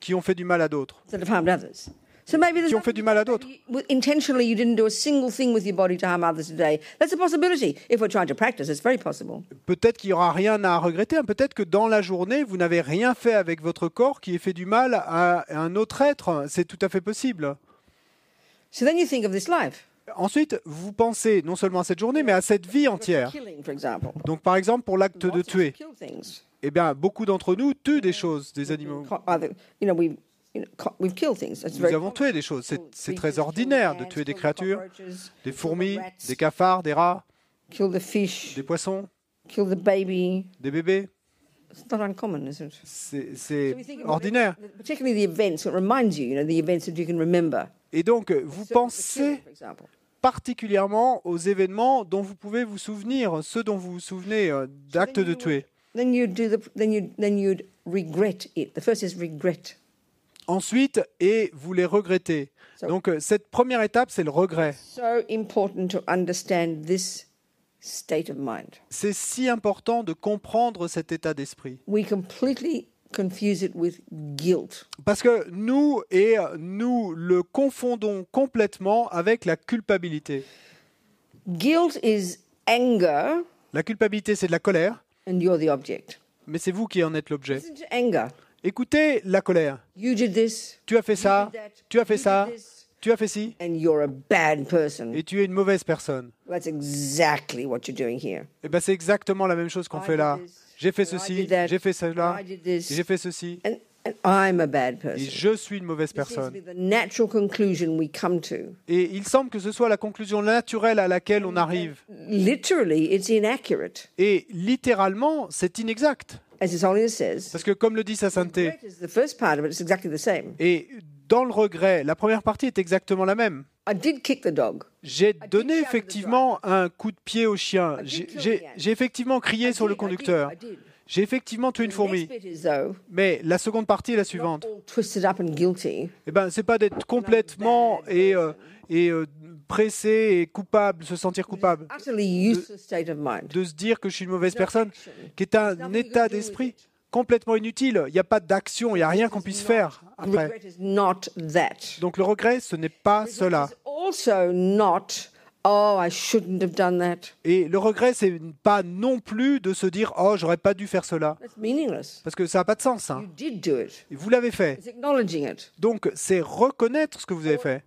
B: qui ont fait du mal à d'autres.
A: that have harmed others. So maybe there's
B: Qui ont fait du mal à d'autres.
A: intentionally you didn't do a single thing with your body to harm others today. That's a possibility. If we're trying to practice, it's very possible.
B: Peut-être qu'il n'y aura rien à regretter. hein. Peut-être que dans la journée, vous n'avez rien fait avec votre corps qui ait fait du mal à un autre être. C'est tout à fait possible.
A: So then you think of this life.
B: Ensuite, vous pensez non seulement à cette journée, mais à cette vie entière. Donc, par exemple, pour l'acte de tuer, eh bien, beaucoup d'entre nous tuent des choses, des animaux. Nous avons tué des choses. C'est très ordinaire de tuer des créatures, des fourmis, des cafards, des rats, des poissons, des bébés.
A: It's not uncommon, is it?
B: C'est ordinaire.
A: Particularly the events, it reminds you, you know, the events that you can remember.
B: Et donc, vous
A: So, the
B: pensez particulièrement aux événements dont vous pouvez vous souvenir, ceux dont vous vous souvenez euh, d'actes
A: then
B: de
A: you
B: tuer.
A: Then you do the, then you then you'd regret it. The first is regret.
B: Ensuite, et vous les regrettez. Donc, euh, cette première étape, c'est le regret.
A: So important to understand this state of mind.
B: C'est si important de comprendre cet état d'esprit.
A: We completely confuse it with guilt.
B: Parce que nous, et nous le confondons complètement avec la culpabilité.
A: Guilt is anger,
B: La culpabilité, c'est de la colère,
A: and you're the object.
B: mais c'est vous qui en êtes l'objet.
A: Anger?
B: Écoutez la colère.
A: You did this.
B: Tu as fait
A: You
B: ça,
A: did that,
B: tu as fait
A: you did
B: ça,
A: this,
B: tu as fait ci,
A: and you're a bad person.
B: et tu es une mauvaise personne.
A: That's exactly what you're doing here.
B: Et ben c'est exactement la même chose qu'on
A: I
B: fait
A: did
B: là.
A: this,
B: J'ai fait ceci, j'ai fait cela, j'ai fait ceci,
A: and, and I'm a bad
B: et je suis une mauvaise personne.
A: be the natural conclusion we come to.
B: Et il semble que ce soit la conclusion naturelle à laquelle on arrive.
A: Literally, it's inaccurate.
B: Et littéralement, c'est inexact. Parce que comme le dit sa sainteté, et dans le regret, la première partie est exactement la même.
A: I did kick the dog.
B: J'ai donné effectivement un coup de pied au chien. J'ai- effectivement crié sur le conducteur. J'ai effectivement tué une fourmi. Mais la seconde partie est la suivante. Eh ben, c'est pas d'être complètement et, euh, et euh, pressé et coupable, se sentir coupable, de se dire que je suis une mauvaise personne, qui est un état d'esprit
A: it.
B: Complètement inutile. Il n'y a pas d'action, il n'y a rien qu'on puisse faire après. Donc le regret, ce n'est pas cela.
A: Oh.
B: Et le regret, c'est pas non plus de se dire oh j'aurais pas dû faire cela, parce que ça n'a pas de sens. hein. Vous l'avez fait. Donc c'est reconnaître ce que vous avez fait.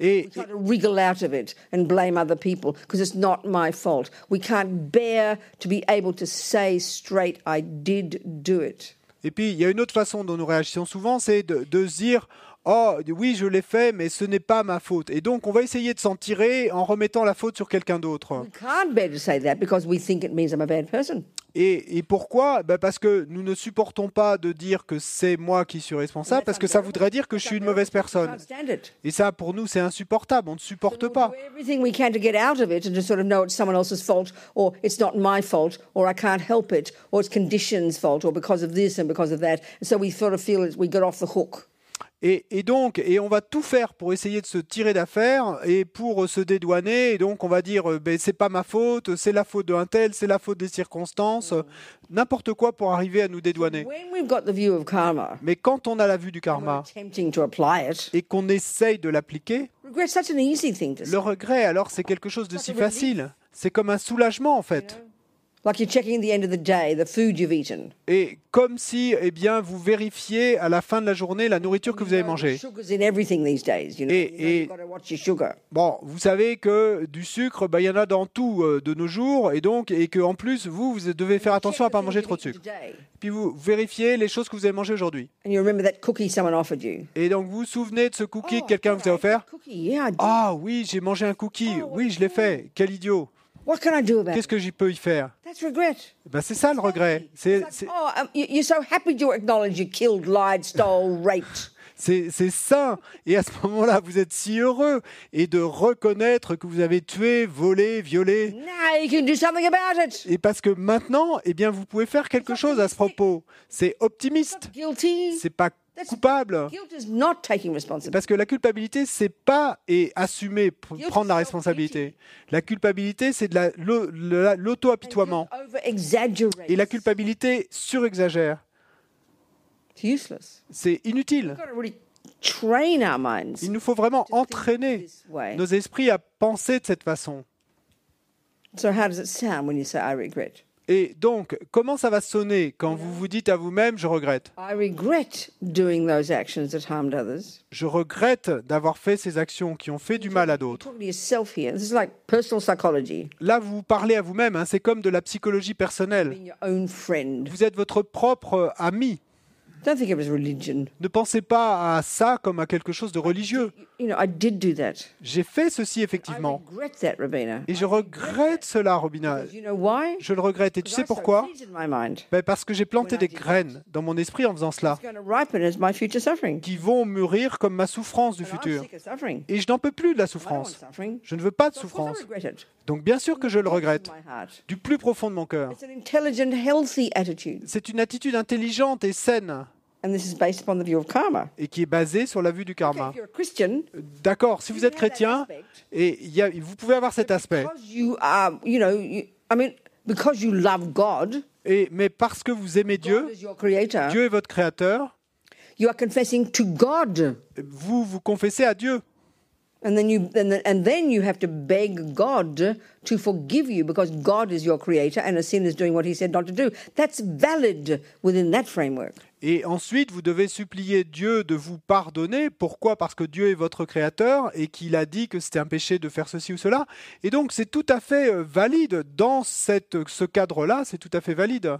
B: Et,
A: We try to wriggle out of it and blame other people because it's not my fault. We can't bear to be able to say straight, I did do it.
B: Et puis, il y a une autre façon dont nous réagissons souvent, c'est de, de se dire Oh, oui, je l'ai fait, mais ce n'est pas ma faute. Et donc, on va essayer de s'en tirer en remettant la faute sur quelqu'un d'autre.
A: We can't bear to say that because we think it means I'm a bad person.
B: Et, pourquoi? Ben Parce que nous ne supportons pas de dire que c'est moi qui suis responsable, parce que ça voudrait dire que je suis une mauvaise personne. Et ça, pour nous, c'est insupportable. On ne supporte pas.
A: so.
B: Et, et donc, et on va tout faire pour essayer de se tirer d'affaire et pour euh, se dédouaner. Et donc, on va dire, euh, ben, c'est pas ma faute, c'est la faute d'un tel, c'est la faute des circonstances, euh, n'importe quoi pour arriver à nous dédouaner.
A: Karma,
B: Mais quand on a la vue du karma
A: attempting to apply it,
B: et qu'on essaye de l'appliquer, le regret, alors, c'est quelque chose de si facile. C'est comme un soulagement, en fait. Et comme si, eh bien, vous vérifiez à la fin de la journée la nourriture que vous avez mangée.
A: Sugar's in everything these days. You know,
B: Et- et-. Bon, vous savez que du sucre, bah, il y en a dans tout euh, de nos jours, et donc, et que en plus, vous, vous devez faire attention à
A: Check
B: pas manger trop de sucre. Puis vous vérifiez les choses que vous avez mangées aujourd'hui.
A: And you remember that cookie someone offered you.
B: Et donc, vous vous souvenez de ce cookie
A: Oh,
B: que quelqu'un vous a offert? Ah oui, j'ai mangé un cookie.
A: Oh,
B: Oui, je l'ai fait. Quel idiot. Qu'est-ce que j'y peux y faire?
A: Regret.
B: ben, C'est ça le regret. C'est c'est-
A: oh, um, you- you're so happy to acknowledge you killed, lied, stole, raped.
B: c'est- c'est ça. Et à ce moment-là, vous êtes si heureux. Et de reconnaître que vous avez tué, volé, violé. Et parce que maintenant, eh bien, vous pouvez faire quelque chose à ce propos. C'est optimiste. C'est pas coupable. Parce que la culpabilité, c'est pas et assumer, pr- prendre la responsabilité. La culpabilité, c'est de la- l'au- la- l'auto-apitoiement. Et la culpabilité surexagère. C'est inutile. Il nous faut vraiment entraîner nos esprits à penser de cette façon.
A: So how does it sound when you say I regret?
B: Et donc, comment ça va sonner quand vous vous dites à vous-même, je regrette?
A: I regret doing those actions that harmed others.
B: Je regrette d'avoir fait ces actions qui ont fait du mal à d'autres. Là, vous parlez à vous-même, hein, c'est comme de la psychologie personnelle. Vous êtes votre propre ami. Ne pensez pas à ça comme à quelque chose de religieux.
A: You know, I did do that.
B: J'ai fait ceci
A: I
B: effectivement.
A: regret that, Rabina.
B: Et je regrette cela, Robina.
A: Because you know why?
B: Je le regrette. Et tu sais pourquoi? Ben, Parce que j'ai planté des graines dans mon esprit en faisant cela, qui vont mûrir comme ma souffrance du futur. Et je n'en peux plus de la souffrance. Je ne veux pas de souffrance. Donc bien sûr que je le regrette, du plus profond de mon cœur. C'est une attitude intelligente et saine, et qui est basée sur la vue du karma. D'accord, si vous êtes chrétien, et il y a- vous pouvez avoir cet aspect, et, mais parce que vous aimez Dieu, Dieu est votre créateur,
A: you are confessing to God.
B: vous vous confessez à Dieu.
A: And then you and then, and then you have to beg God to forgive you because God is your creator and a sin is doing what he said not to do. That's valid within that framework.
B: Et ensuite, vous devez supplier Dieu de vous pardonner. Pourquoi? Parce que Dieu est votre créateur et qu'il a dit que c'était un péché de faire ceci ou cela. Et donc, c'est tout à fait euh, valide. Dans cette, ce cadre-là, c'est tout à fait valide.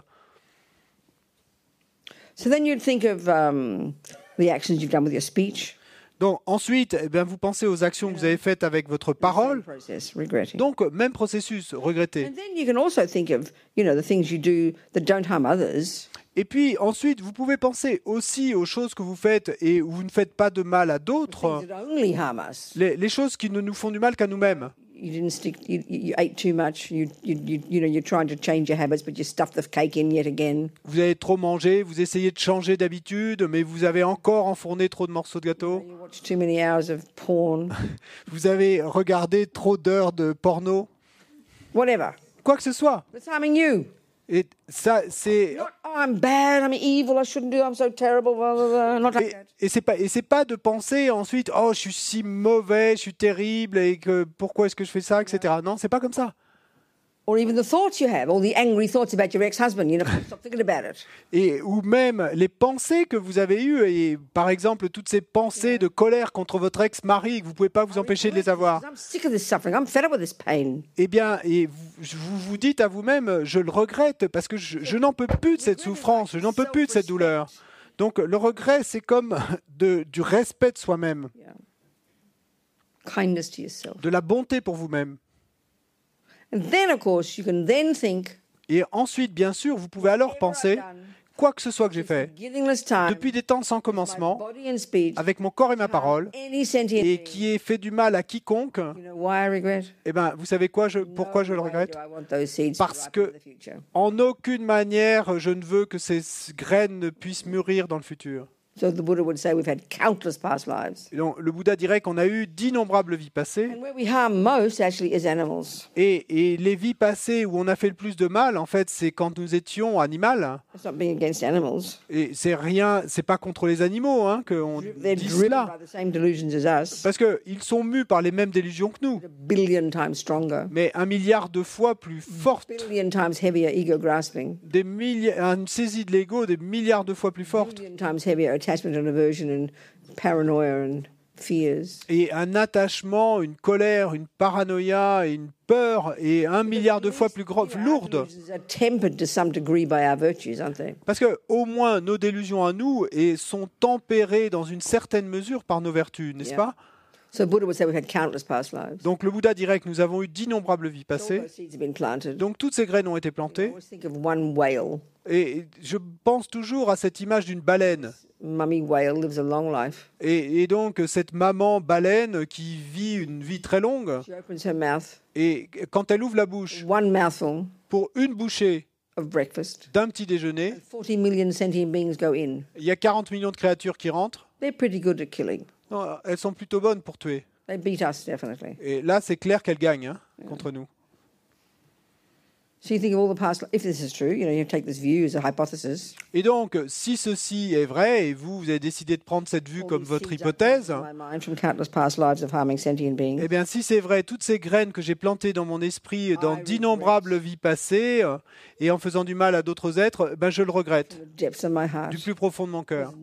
A: So then you'd think of um, the actions you've done with your speech.
B: Donc, ensuite, eh vous pensez aux actions que vous avez faites avec votre parole. Donc, même processus, regretter. Et puis, ensuite, vous pouvez penser aussi aux choses que vous faites et où vous ne faites pas de mal à d'autres. Les, les choses qui ne nous font du mal qu'à nous-mêmes.
A: You didn't stick. You, you you ate too much. You, you, you, you know, you're trying to change your habits, but you stuffed the cake in yet again.
B: Vous avez trop mangé, vous essayez de changer d'habitude, mais vous avez encore enfourné trop de morceaux de gâteau.
A: You watch too many hours of porn.
B: Vous avez regardé trop d'heures de porno.
A: Whatever.
B: Quoi que ce soit.
A: It's harming you.
B: Et ça, c'est.
A: Not, oh, I'm bad. I'm evil. I shouldn't do. I'm so terrible. Blah, blah, blah. Not like
B: Et, et c'est pas et c'est pas de penser ensuite oh je suis si mauvais je suis terrible et que pourquoi est-ce que je fais ça etc non c'est pas comme ça et ou même les pensées que vous avez eues et par exemple toutes ces pensées de colère contre votre ex-mari que vous pouvez pas vous empêcher de les avoir
A: I'm sick of this suffering. I'm fed up with this pain.
B: eh bien et vous vous, vous dites à vous-même je le regrette parce que je, je n'en peux plus de cette souffrance je n'en peux plus de cette douleur donc le regret c'est comme de, du respect de soi-même
A: Kindness to yourself.
B: de la bonté pour vous-même
A: And then, of course, you can then think.
B: Et ensuite, bien sûr, vous pouvez alors penser, quoi que ce soit que j'ai fait, depuis des temps sans commencement, avec mon corps et ma parole, et qui ait fait du mal à quiconque, eh ben, vous savez quoi, je, pourquoi je le regrette? Parce que-. En aucune manière, je ne veux que ces graines ne puissent mûrir dans le futur.
A: So the Buddha would say we've had countless past lives.
B: Et donc, le Bouddha dirait qu'on a eu d'innombrables vies passées.
A: And where we harm most actually is animals.
B: Et, et les vies passées où on a fait le plus de mal, en fait, c'est quand nous étions animal.
A: It's not being against animals.
B: Et c'est rien, c'est pas contre les animaux hein, qu'on dit cela.
A: by the same delusions as us,
B: Parce qu'ils sont mus par les mêmes délusions que nous,
A: a billion times stronger,
B: mais un milliard de fois plus fortes.
A: billion times heavier ego grasping,
B: Des milli- une saisie de l'ego des milliards de fois plus forte.
A: billion times heavier attachment and aversion and paranoia and fears.
B: Et un attachement, une colère, une paranoïa et une peur et un milliard de fois plus lourde.
A: They?
B: Parce que au moins nos délusions à nous et sont tempérées dans une certaine mesure par nos vertus, n'est-ce pas?
A: So Buddha would say we've had countless past lives.
B: Donc le Bouddha dirait que nous avons eu d'innombrables vies passées. Donc toutes ces graines ont été plantées. Et je pense toujours à cette image d'une baleine.
A: Mummy whale lives a long life.
B: Et, et donc cette maman baleine qui vit une vie très longue.
A: She opens her mouth,
B: Et quand elle ouvre la bouche
A: one mouthful
B: pour une bouchée
A: of breakfast.
B: d'un petit déjeuner,
A: 40 million sentient beings go in.
B: il y a 40 millions de créatures qui rentrent.
A: They're pretty good at killing.
B: Non, elles sont plutôt bonnes pour tuer.
A: They beat us, definitely.
B: Et là, c'est clair qu'elles gagnent hein, contre nous. Et donc, si ceci est vrai, et vous, vous avez décidé de prendre cette vue
A: all
B: comme votre hypothèse, eh bien, si c'est vrai, toutes ces graines que j'ai plantées dans mon esprit dans d'innombrables vies passées, euh, et en faisant du mal à d'autres êtres, ben, je le regrette. Du plus profond de mon cœur.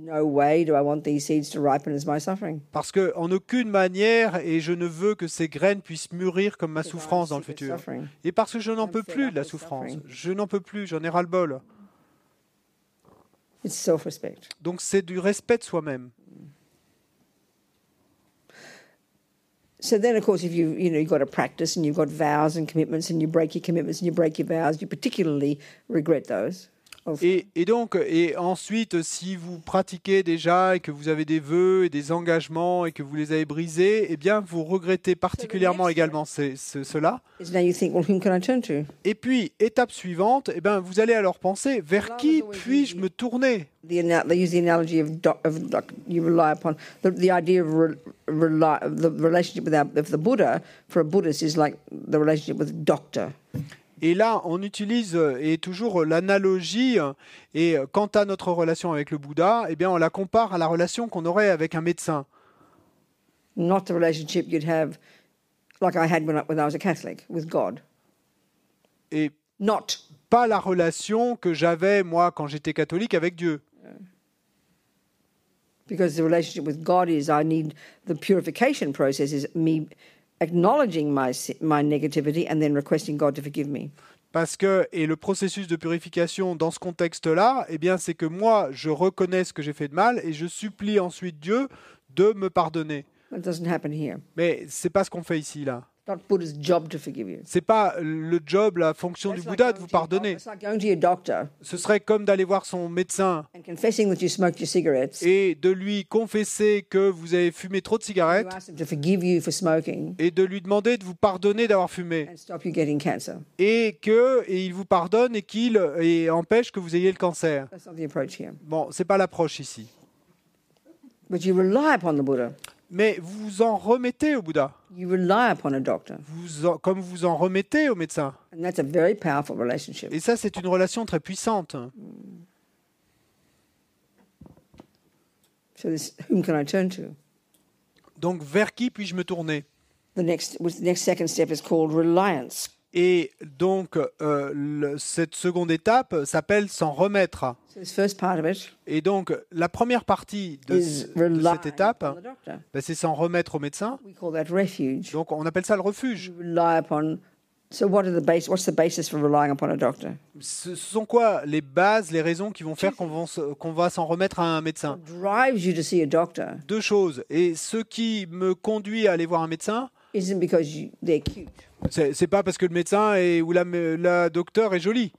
B: Parce que en aucune manière, et je ne veux que ces graines puissent mûrir comme ma souffrance dans le futur. Et parce que je n'en peux plus de la souffrance. Je n'en peux plus, j'en ai ras-le-bol.
A: It's self-respect.
B: Donc c'est du respect de soi-même.
A: So then, of course, if you you know you've got to practice and you've got vows and commitments and you break your commitments and you break your vows, you particularly regret those.
B: Et, et donc, et ensuite, si vous pratiquez déjà et que vous avez des vœux et des engagements et que vous les avez brisés, eh bien, vous regrettez particulièrement également ce- cela. Et puis, étape suivante, eh bien, vous allez alors penser, vers qui puis-je me tourner? Et là, on utilise euh, et toujours euh, l'analogie. euh, Et quant à notre relation avec le Bouddha, eh bien, on la compare à la relation qu'on aurait avec un médecin.
A: not the relationship you'd have like I had when I, when I was a Catholic with God.
B: Et
A: Not.
B: pas la relation que j'avais, moi, quand j'étais catholique avec Dieu.
A: Because the relationship with God is I need the purification process is me acknowledging my negativity and then requesting God to forgive me.
B: Parce que, et le processus de purification dans ce contexte-là, eh bien, c'est que moi, je reconnais ce que j'ai fait de mal et je supplie ensuite Dieu de me pardonner.
A: That doesn't happen here.
B: Mais c'est pas ce qu'on fait ici, là. C'est pas le job, la fonction du Bouddha de vous pardonner. Ce serait comme d'aller voir son médecin. Et de lui confesser que vous avez fumé trop de cigarettes. Et de lui demander de vous pardonner d'avoir fumé. Et que et il vous pardonne et qu'il empêche que vous ayez le cancer. Bon, c'est pas l'approche ici. Mais vous en remettez au Bouddha,
A: You rely upon a doctor.
B: vous en- comme vous en remettez au médecin.
A: And that's a very powerful relationship.
B: Et ça, c'est une relation très puissante.
A: So this, whom can I turn to?
B: Donc, vers qui puis-je me tourner?
A: The next, the next second step is called reliance.
B: Et donc, euh, le- cette seconde étape s'appelle s'en remettre.
A: So this first part of it
B: Et donc, la première partie de, cette étape, ben, c'est s'en remettre au médecin. Donc, on appelle ça le refuge. Ce sont quoi les bases, les raisons qui vont faire qu'on va, va s'en remettre à un médecin? Deux choses. Et ce qui me conduit à aller voir un médecin, c'est pas parce que le médecin est, ou la, la docteur est jolie.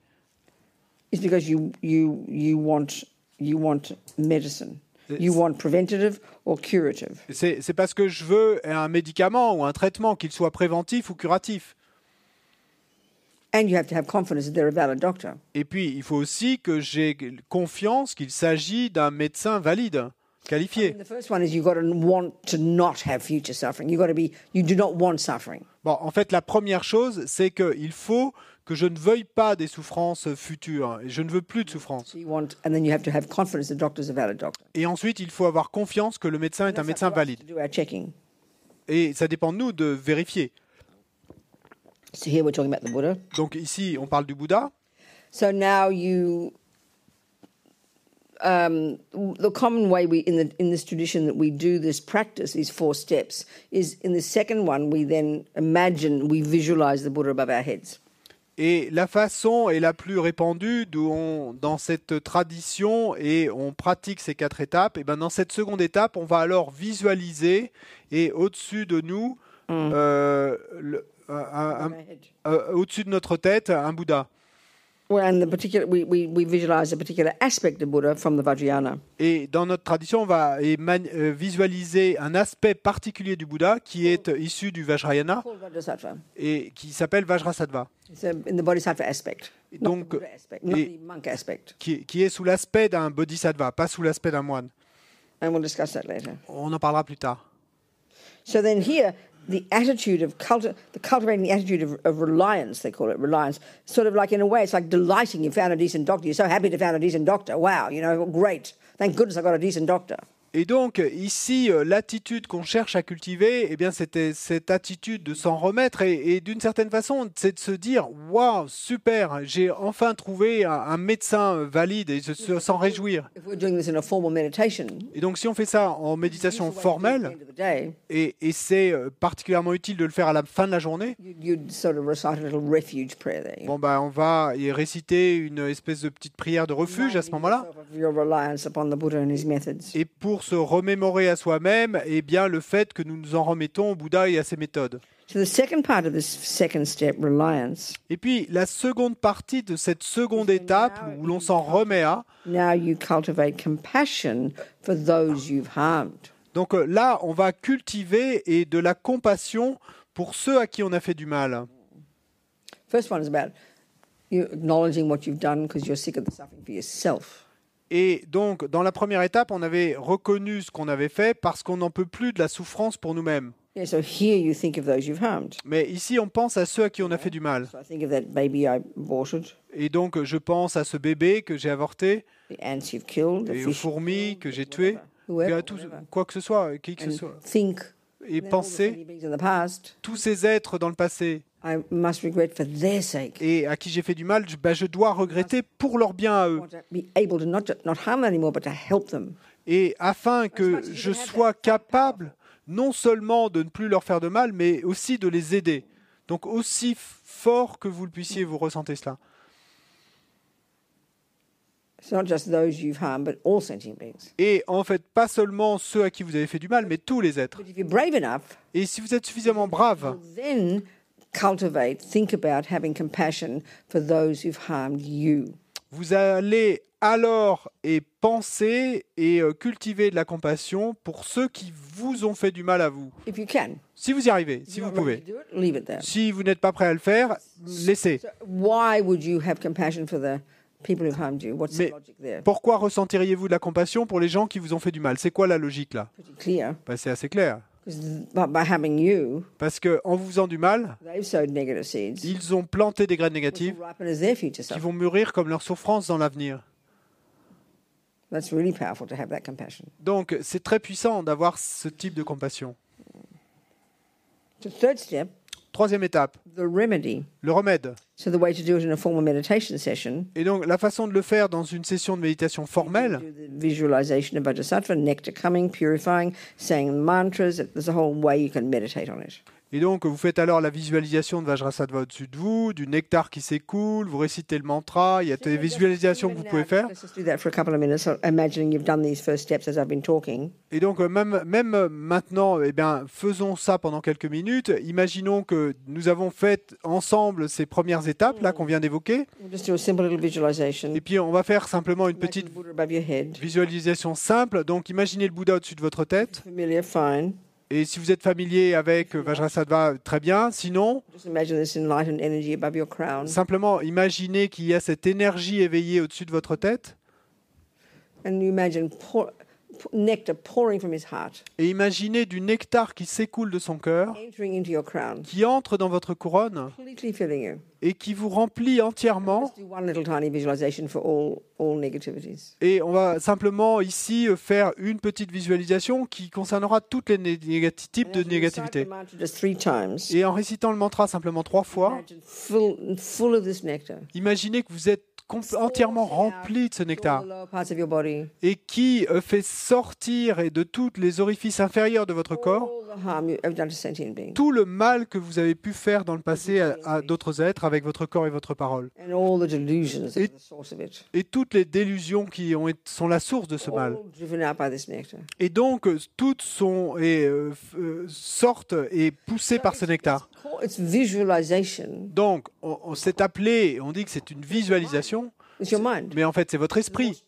A: It's because you you you want you want medicine. You want preventative or curative.
B: C'est c'est parce que je veux un médicament ou un traitement, qu'il soit préventif ou curatif.
A: And you have to have confidence that they're a valid doctor.
B: Et puis, il faut aussi que j'ai confiance qu'il s'agit d'un médecin valide. Qualifié. Bon, en fait, la première chose, c'est qu'il faut que je ne veuille pas des souffrances futures. Je ne veux plus de souffrances.
A: So you want, and then you have to have confidence the doctor's a valid doctor.
B: Et ensuite, il faut avoir confiance que le médecin est un médecin valide. Et ça dépend de nous de vérifier.
A: So here we're talking about the Buddha.
B: Donc ici, on parle du Bouddha.
A: So now you, um, the common way we in the in this tradition that we do this practice, these four steps, is in the second one we then imagine we visualize the Buddha above our heads.
B: Et la façon est la plus répandue on- dans cette tradition et on pratique ces quatre étapes. Et ben dans cette seconde étape, on va alors visualiser et au-dessus de nous, euh,
A: our head.
B: euh, au-dessus de notre tête, un Bouddha.
A: And the particular we, we, we visualize a particular aspect of Buddha from the Vajrayana.
B: Et dans notre tradition, on va euh, visualiser un aspect particulier du Bouddha qui est issu du Vajrayana et qui s'appelle Vajrasattva,
A: It's in the Bodhisattva aspect, not
B: Donc,
A: the Buddha aspect, not the monk aspect.
B: qui, qui est sous l'aspect d'un bodhisattva, pas sous l'aspect d'un moine.
A: And we'll discuss that later.
B: On en parlera plus tard.
A: So then here, the attitude of culti- the cultivating the attitude of, of reliance, they call it reliance, sort of like in a way, it's like delighting you found a decent doctor. You're so happy to found a decent doctor. Wow, you know, great. Thank goodness I got a decent doctor.
B: Et donc, ici, euh, l'attitude qu'on cherche à cultiver, eh bien, c'était cette attitude de s'en remettre et, et d'une certaine façon, c'est de se dire Waouh, super, j'ai enfin trouvé un, un médecin valide et de se- s'en réjouir. Et donc, si on fait ça en méditation formelle, et, et c'est euh, particulièrement utile de le faire à la fin de la journée, bon, bah, on va y réciter une espèce de petite prière de refuge à ce moment-là. Et pour se remémorer à soi-même, eh bien, le fait que nous nous en remettons au Bouddha et à ses méthodes.
A: So the second part of this second step, reliance,
B: Et puis la seconde partie de cette seconde étape où l'on s'en remet à,
A: now you cultivate compassion for those you've harmed.
B: donc euh, là on va cultiver et de la compassion pour ceux à qui on a fait du mal.
A: First one is about acknowledging what you've done because you're sick of the suffering for yourself.
B: Et donc dans la première étape on avait reconnu ce qu'on avait fait parce qu'on n'en peut plus de la souffrance pour nous-mêmes.
A: Yeah, so here you think of those you've harmed.
B: Mais ici on pense à ceux à qui on a fait du mal.
A: So
B: Et donc je pense à ce bébé que j'ai avorté,
A: killed,
B: et aux fourmis que j'ai
A: whatever.
B: quoi que ce soit, qui que ce soit.
A: think
B: Et penser
A: friendly beings in the past
B: tous ces êtres dans le passé
A: I must regret for their sake.
B: et à qui j'ai fait du mal, je, bah, je dois regretter pour leur bien à
A: I
B: eux. Et afin que je sois capable non seulement de ne plus leur faire de mal, mais aussi de les aider. Donc aussi fort que vous le puissiez, vous ressentez cela.
A: It's not just those you've harmed, but all sentient beings.
B: Et en fait, pas seulement ceux à qui vous avez fait du mal, mais tous les êtres. Et si vous êtes suffisamment brave,
A: cultivate, think about having compassion for those who've harmed you.
B: vous allez alors et penser et euh, cultiver de la compassion pour ceux qui vous ont fait du mal à vous.
A: If you can.
B: Si vous y arrivez, si vous pouvez.
A: it, it.
B: Si vous n'êtes pas prêt à le faire, laissez.
A: So why would you have compassion for the people who've harmed you? What's
B: Mais
A: the logic there?
B: pourquoi ressentiriez-vous de la compassion pour les gens qui vous ont fait du mal? C'est quoi la logique là? Ben, C'est assez clair. Parce que en vous faisant du mal, ils ont planté des graines négatives qui vont mûrir comme leur souffrance dans l'avenir.
A: That's really powerful to have that compassion.
B: Donc c'est très puissant d'avoir ce type de compassion. Troisième étape,
A: the remedy.
B: le remède.
A: So the way to do it in a formal meditation session,
B: Et donc la façon de le faire dans une session de méditation formelle,
A: visualization of Vajrasattva, nectar coming, purifying, saying mantras. There's a whole way you can meditate on it.
B: Et donc vous faites alors la visualisation de Vajrasattva au-dessus de vous, du nectar qui s'écoule, vous récitez le mantra, il y a des visualisations que vous pouvez faire. Et donc, euh, même, même euh, maintenant, eh bien, faisons ça pendant quelques minutes. Imaginons que nous avons fait ensemble ces premières étapes là qu'on vient d'évoquer. Et puis, on va faire simplement une petite visualisation simple. Donc, imaginez le Bouddha au-dessus de votre tête. Et si vous êtes familier avec euh, Vajrasattva, très bien. Sinon, simplement imaginez qu'il y a cette énergie éveillée au-dessus de votre tête.
A: And you imagine pour, p- nectar pouring from his heart,
B: Et imaginez du nectar qui s'écoule de son cœur,
A: entering into your crown,
B: qui entre dans votre couronne et qui vous remplit entièrement. Et on va simplement ici euh, faire une petite visualisation qui concernera tous les négati- types de négativité.
A: the mantra just three times,
B: Et en récitant le mantra simplement trois fois,
A: imagine full, full of this nectar.
B: imaginez que vous êtes entièrement rempli de ce nectar
A: the lower parts of your body,
B: et qui euh, fait sortir et de tous les orifices inférieurs de votre corps tout le mal que vous avez pu faire dans le passé à, à d'autres êtres avec votre corps et votre parole.
A: and all the delusions that are
B: Et-
A: the source of it,
B: Et toutes les délusions qui ont, sont la source de ce mal. Et donc, euh, toutes sont et, euh, sortent et poussées par ce nectar. Donc, on, on s'est appelé, on dit que c'est une visualisation,
A: It's your mind.
B: mais en fait, c'est votre esprit.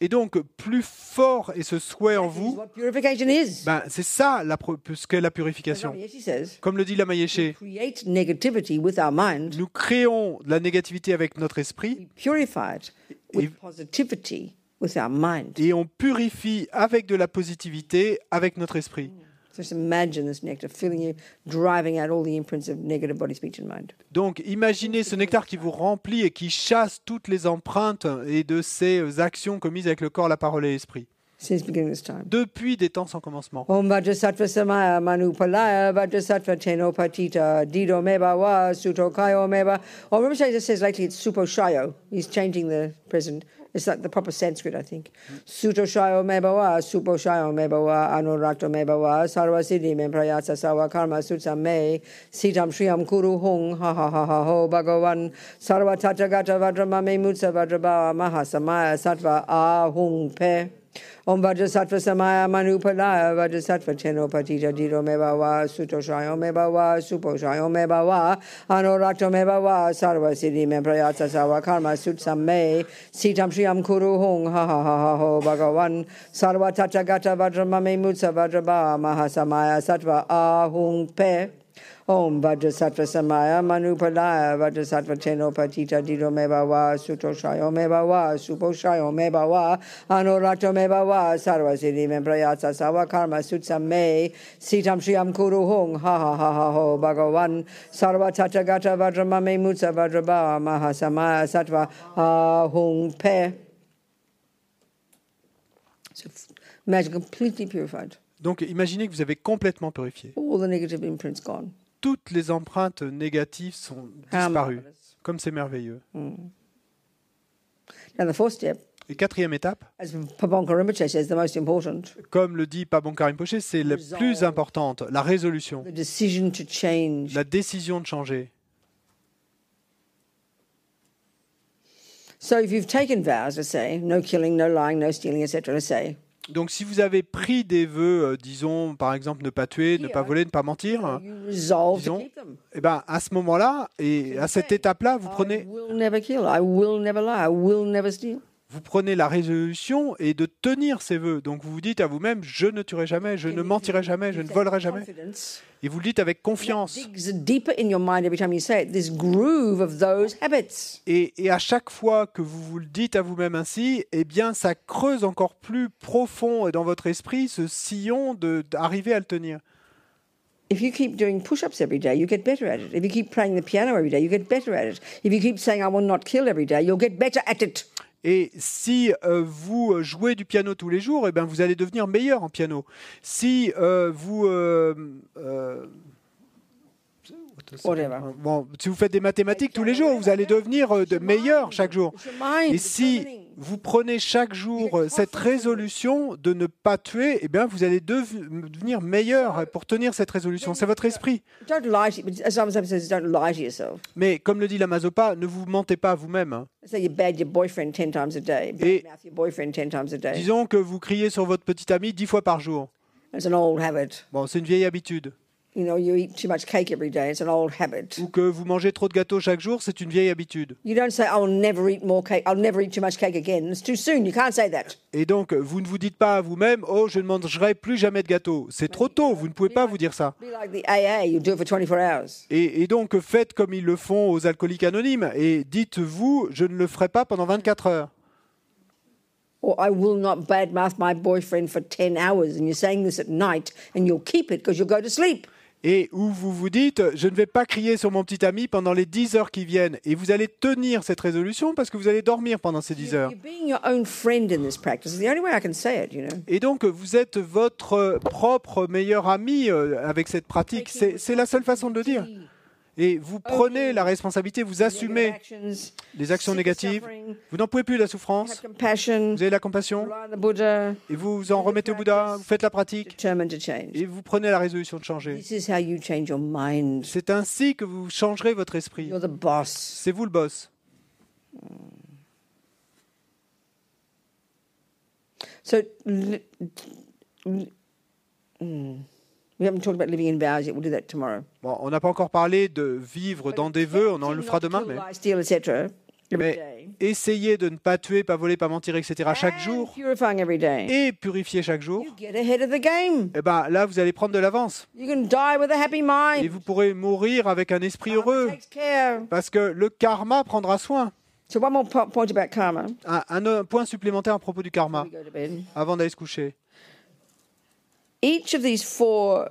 B: Et donc, plus fort est ce souhait en vous, ben, c'est ça la, ce qu'est la purification. Comme le dit la Mayéché,
A: create negativity with our mind,
B: nous créons de la négativité avec notre esprit Et- on purifie avec de la positivité avec notre esprit.
A: Just imagine this nectar filling you, driving out all the imprints of negative body, speech, and mind.
B: Donc imaginez ce nectar qui vous remplit et qui chasse toutes les empreintes et de ces actions commises avec le corps, la parole et l'esprit.
A: Since beginning this time.
B: Depuis des temps sans commencement.
A: Om Vajrasattva Samaya Manupalaya Vajrasattva Teno Patita Dido Meba Wa Suto Kayo Meba. Rinpoche just says lately it's Supo Shayo. He's changing the present. It's like the proper Sanskrit, I think. Suto Shayo Meba Wa Supo Shayo Meba Wa Anurakto Meba Wa Sarva Siddhi Mem Prayatsa Sawa Karma Sutsa Me Sitam Shriyam Kuru Hung Ha Ha Ha Ha Ho Bhagavan Sarva Tatagata Vadrama Me Mutsa Vadrabha Mahasamaya Sattva Ah Hung Pe. Om Vajrasattva Samaya Manupalaya Vajrasattva Teno Patita Dito Meba Va Suto Shayo Meba Va Supo Shayo Meba Va Anorakto Meba Va Sarva Siddhi Me Prayatsa Sawa Karma Sutsam Me Sitam Shriyam Kuru Hung Ha Ha Ha Ha Ho Bhagavan Sarva Tatagata Vajrama Me Mutsa Vajraba Mahasamaya Sattva Ahung Pe Om Vajrasattva Samaya Manupalaya Vajrasattva Teno Patita Dido Meba Va Suto Shayo Meba Va Supo Shayo Meba Va Anorakto Meba Va Sarva Siddhi Me Prayatsa Sawa Karma Sutsam Me Sitam Shriyam Kuru Hung Ha Ha Ha Ha Ho Bhagavan Sarva Tatagata Vajrama Me Mutsa Vajraba Mahasamaya Sattva Ahung Pe So f- imagine completely purified.
B: Donc imaginez que vous avez complètement purifié.
A: All the negative imprints gone.
B: Toutes les empreintes négatives sont disparues. Comme c'est merveilleux.
A: Now the fourth step
B: Et quatrième étape,
A: as Pabonka Rinpoche says, the most important,
B: comme le dit Pabon Karim Poché, c'est la plus importante, la résolution,
A: the decision to change.
B: la décision de changer.
A: So if you've taken vows, let's say, no killing, no lying, no stealing, etc., let's say,
B: Donc si vous avez pris des vœux, euh, disons par exemple ne pas tuer, ne pas voler, ne pas mentir, disons, eh ben, à ce moment-là et à cette étape-là, vous
A: I
B: prenez, vous prenez la résolution et de tenir ces vœux. Donc vous vous dites à vous-même, je ne tuerai jamais, je ne mentirai jamais, je ne volerai jamais. Et vous le dites avec confiance. Et, et à chaque fois que vous vous le dites à vous-même ainsi, eh bien, ça creuse encore plus profond dans votre esprit ce sillon d'arriver à le tenir.
A: If you keep doing push-ups every day, you get better at it. If you keep playing the piano every day, you get better at it. If you keep saying "I will not kill" every day, you'll get better at it.
B: Et si euh, vous jouez du piano tous les jours, eh ben, vous allez devenir meilleur en piano. Si euh, vous...
A: Whatever.
B: Bon, si vous faites des mathématiques tous les jours, vous allez devenir euh, de meilleur chaque jour. Et si vous prenez chaque jour euh, cette résolution de ne pas tuer, eh bien, vous allez dev- devenir meilleur pour tenir cette résolution. C'est votre esprit.
A: Don't lie to but as Sam says, don't lie to yourself.
B: Mais comme le dit la Mazopa, ne vous mentez pas à vous-même. hein. Et-. Disons que vous criez sur votre petit ami dix fois par jour.
A: It's an old habit.
B: Bon, c'est une vieille habitude.
A: You know, you eat too much cake every day. It's an old habit.
B: Ou que vous mangez trop de gâteaux chaque jour, c'est une vieille habitude.
A: You don't say, "I'll never eat more cake. I'll never eat too much cake again." It's too soon. You can't say that.
B: Et donc, vous ne vous dites pas à vous-même, oh, je ne mangerai plus jamais de gâteau. C'est trop tôt, vous ne pouvez pas vous dire ça.
A: Be like the AA. You do it for 24 hours.
B: Et, et donc, faites comme ils le font aux alcooliques anonymes et dites-vous, je ne le ferai pas pendant 24 heures.
A: Or I will not badmouth my boyfriend for 10 hours. And you're saying this at night and you'll keep it because you'll go to sleep.
B: Et où vous vous dites, je ne vais pas crier sur mon petit ami pendant les 10 heures qui viennent. Et vous allez tenir cette résolution parce que vous allez dormir pendant ces 10 heures. Et donc, vous êtes votre propre meilleur ami euh, avec cette pratique. C'est la seule façon de le dire. Et vous prenez la responsabilité, vous assumez les actions négatives. Vous n'en pouvez plus de la souffrance. Vous avez la compassion. Et vous vous en remettez au Bouddha. Vous faites la pratique. Et vous prenez la résolution de changer.
A: This is how you change your mind.
B: C'est ainsi que vous changerez votre esprit.
A: You're the boss.
B: C'est vous le boss.
A: So, li- li- mm. We haven't talked about living in vows yet. We'll do that tomorrow.
B: Bon, on n'a pas encore parlé de vivre dans des vœux, on en le fera demain, mais,
A: steal, etc.
B: Essayez de ne pas tuer, pas voler, pas mentir, etc. chaque jour et purifier chaque jour. Et ben là, vous allez prendre de l'avance
A: You can die with a happy
B: et
A: mind.
B: vous pourrez mourir avec un esprit heureux parce que le karma prendra soin. Un, un- point supplémentaire à propos du karma avant d'aller se coucher.
A: Each of these four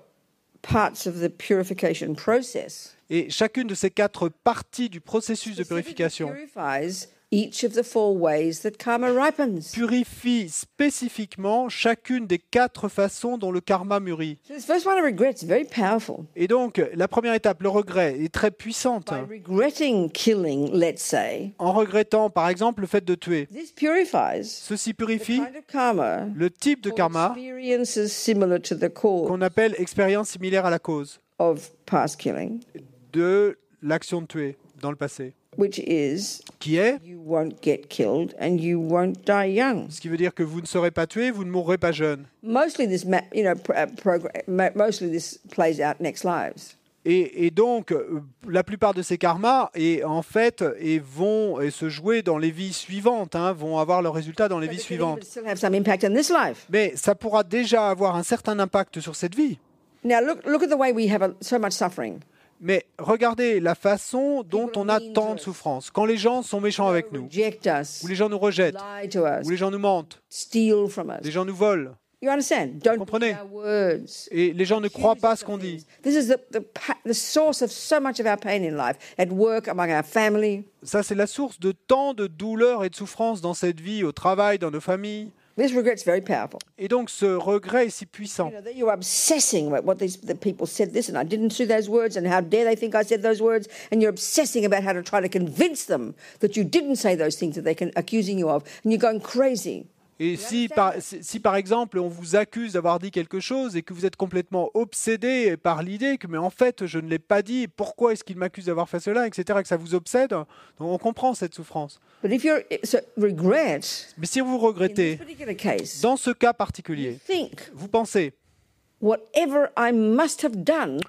A: parts of the purification process
B: Et chacune de ces quatre parties du processus de purification
A: purifies each of the four ways that karma ripens.
B: purifie spécifiquement chacune des quatre façons dont le karma mûrit.
A: So this first one of regret is very powerful.
B: Et donc, la première étape, le regret, est très puissante.
A: By regretting killing, let's say,
B: En regrettant, par exemple, le fait de tuer.
A: this purifies
B: Ceci
A: the
B: purifie
A: kind of karma
B: le type de karma qu'on appelle expérience similaire à la cause
A: of past killing,
B: de l'action de tuer dans le passé,
A: which is
B: qui est
A: you won't get killed and you won't die young.
B: ce qui veut dire que vous ne serez pas tué, vous ne mourrez pas jeune.
A: Uh.
B: Et, et donc, euh, la plupart de ces karmas, et en fait, et vont et se jouer dans les vies suivantes, hein, vont avoir leurs résultats dans les vies suivantes. Mais ça pourra déjà avoir un certain impact sur cette vie.
A: Now look, look at the way we have so much suffering.
B: Mais regardez la façon dont on a tant de souffrance. Quand les gens sont méchants avec nous,
A: Reject us,
B: ou les gens nous rejettent, ou les gens nous mentent,
A: steal from us.
B: les gens nous volent?
A: Don't
B: comprenez? et les gens ne croient pas ce qu'on dit.
A: This is the, the, pa- the source of so much of our pain in life, at work, among our family.
B: Ça, c'est la source de tant de douleurs et de souffrances dans cette vie, au travail, dans nos familles.
A: This regret's very powerful.
B: Et donc, ce regret est si puissant.
A: You know, you're obsessing about what these the people said this, and I didn't say those words, and how dare they think I said those words, and you're obsessing about how to try to convince them that you didn't say those things that they're accusing you of, and you're going crazy.
B: Et si par, si, si, par exemple on vous accuse d'avoir dit quelque chose et que vous êtes complètement obsédé par l'idée que mais en fait je ne l'ai pas dit, pourquoi est-ce qu'il m'accuse d'avoir fait cela, etc., que ça vous obsède, donc on comprend cette souffrance.
A: But if you're so regret
B: Mais si vous
A: in
B: regrettez,
A: this particular case,
B: dans ce cas particulier,
A: think
B: vous pensez,
A: whatever I must have done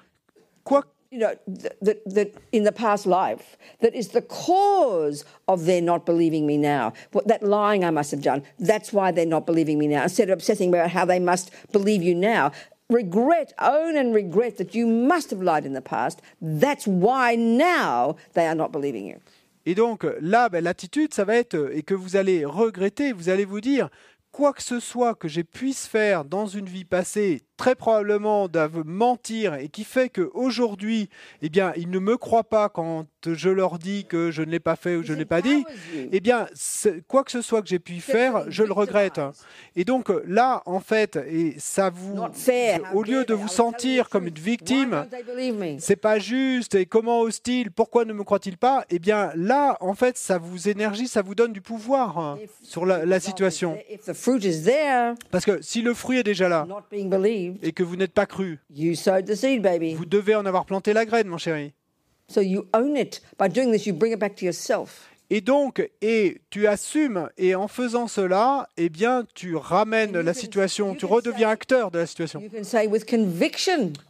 B: quoi
A: you know, that, that, in the past life, that is the cause of their not believing me now. What, that lying I must have done, that's why they're not believing me now. Instead of obsessing about how they must believe you now, regret, own and regret that you must have lied in the past. That's why now they are not believing you.
B: Et donc là, ben, l'attitude, ça va être, et que vous allez regretter, vous allez vous dire, quoi que ce soit que je puisse faire dans une vie passée, très probablement de mentir, et qui fait qu'aujourd'hui, eh bien, ils ne me croient pas quand je leur dis que je ne l'ai pas fait ou je ne l'ai pas dit, eh bien, quoi que ce soit que j'ai pu faire, je le regrette. Et donc là, en fait, et ça vous, au lieu de
A: they?
B: vous sentir comme une victime, c'est pas juste et comment hostile, pourquoi ne me croit-il pas? Eh bien là, en fait, ça vous énergie, ça vous donne du pouvoir hein,
A: If
B: sur la, la
A: the
B: situation.
A: result is there- If the fruit is there,
B: Parce que si le fruit est déjà là
A: not being believed,
B: et que vous n'êtes pas cru,
A: you sowed the seed, baby.
B: vous devez en avoir planté la graine, mon chéri.
A: So you own it. By doing this, you bring it back to yourself.
B: Et donc, et tu assumes, et en faisant cela, eh bien, tu ramènes la situation, tu redeviens acteur de la situation.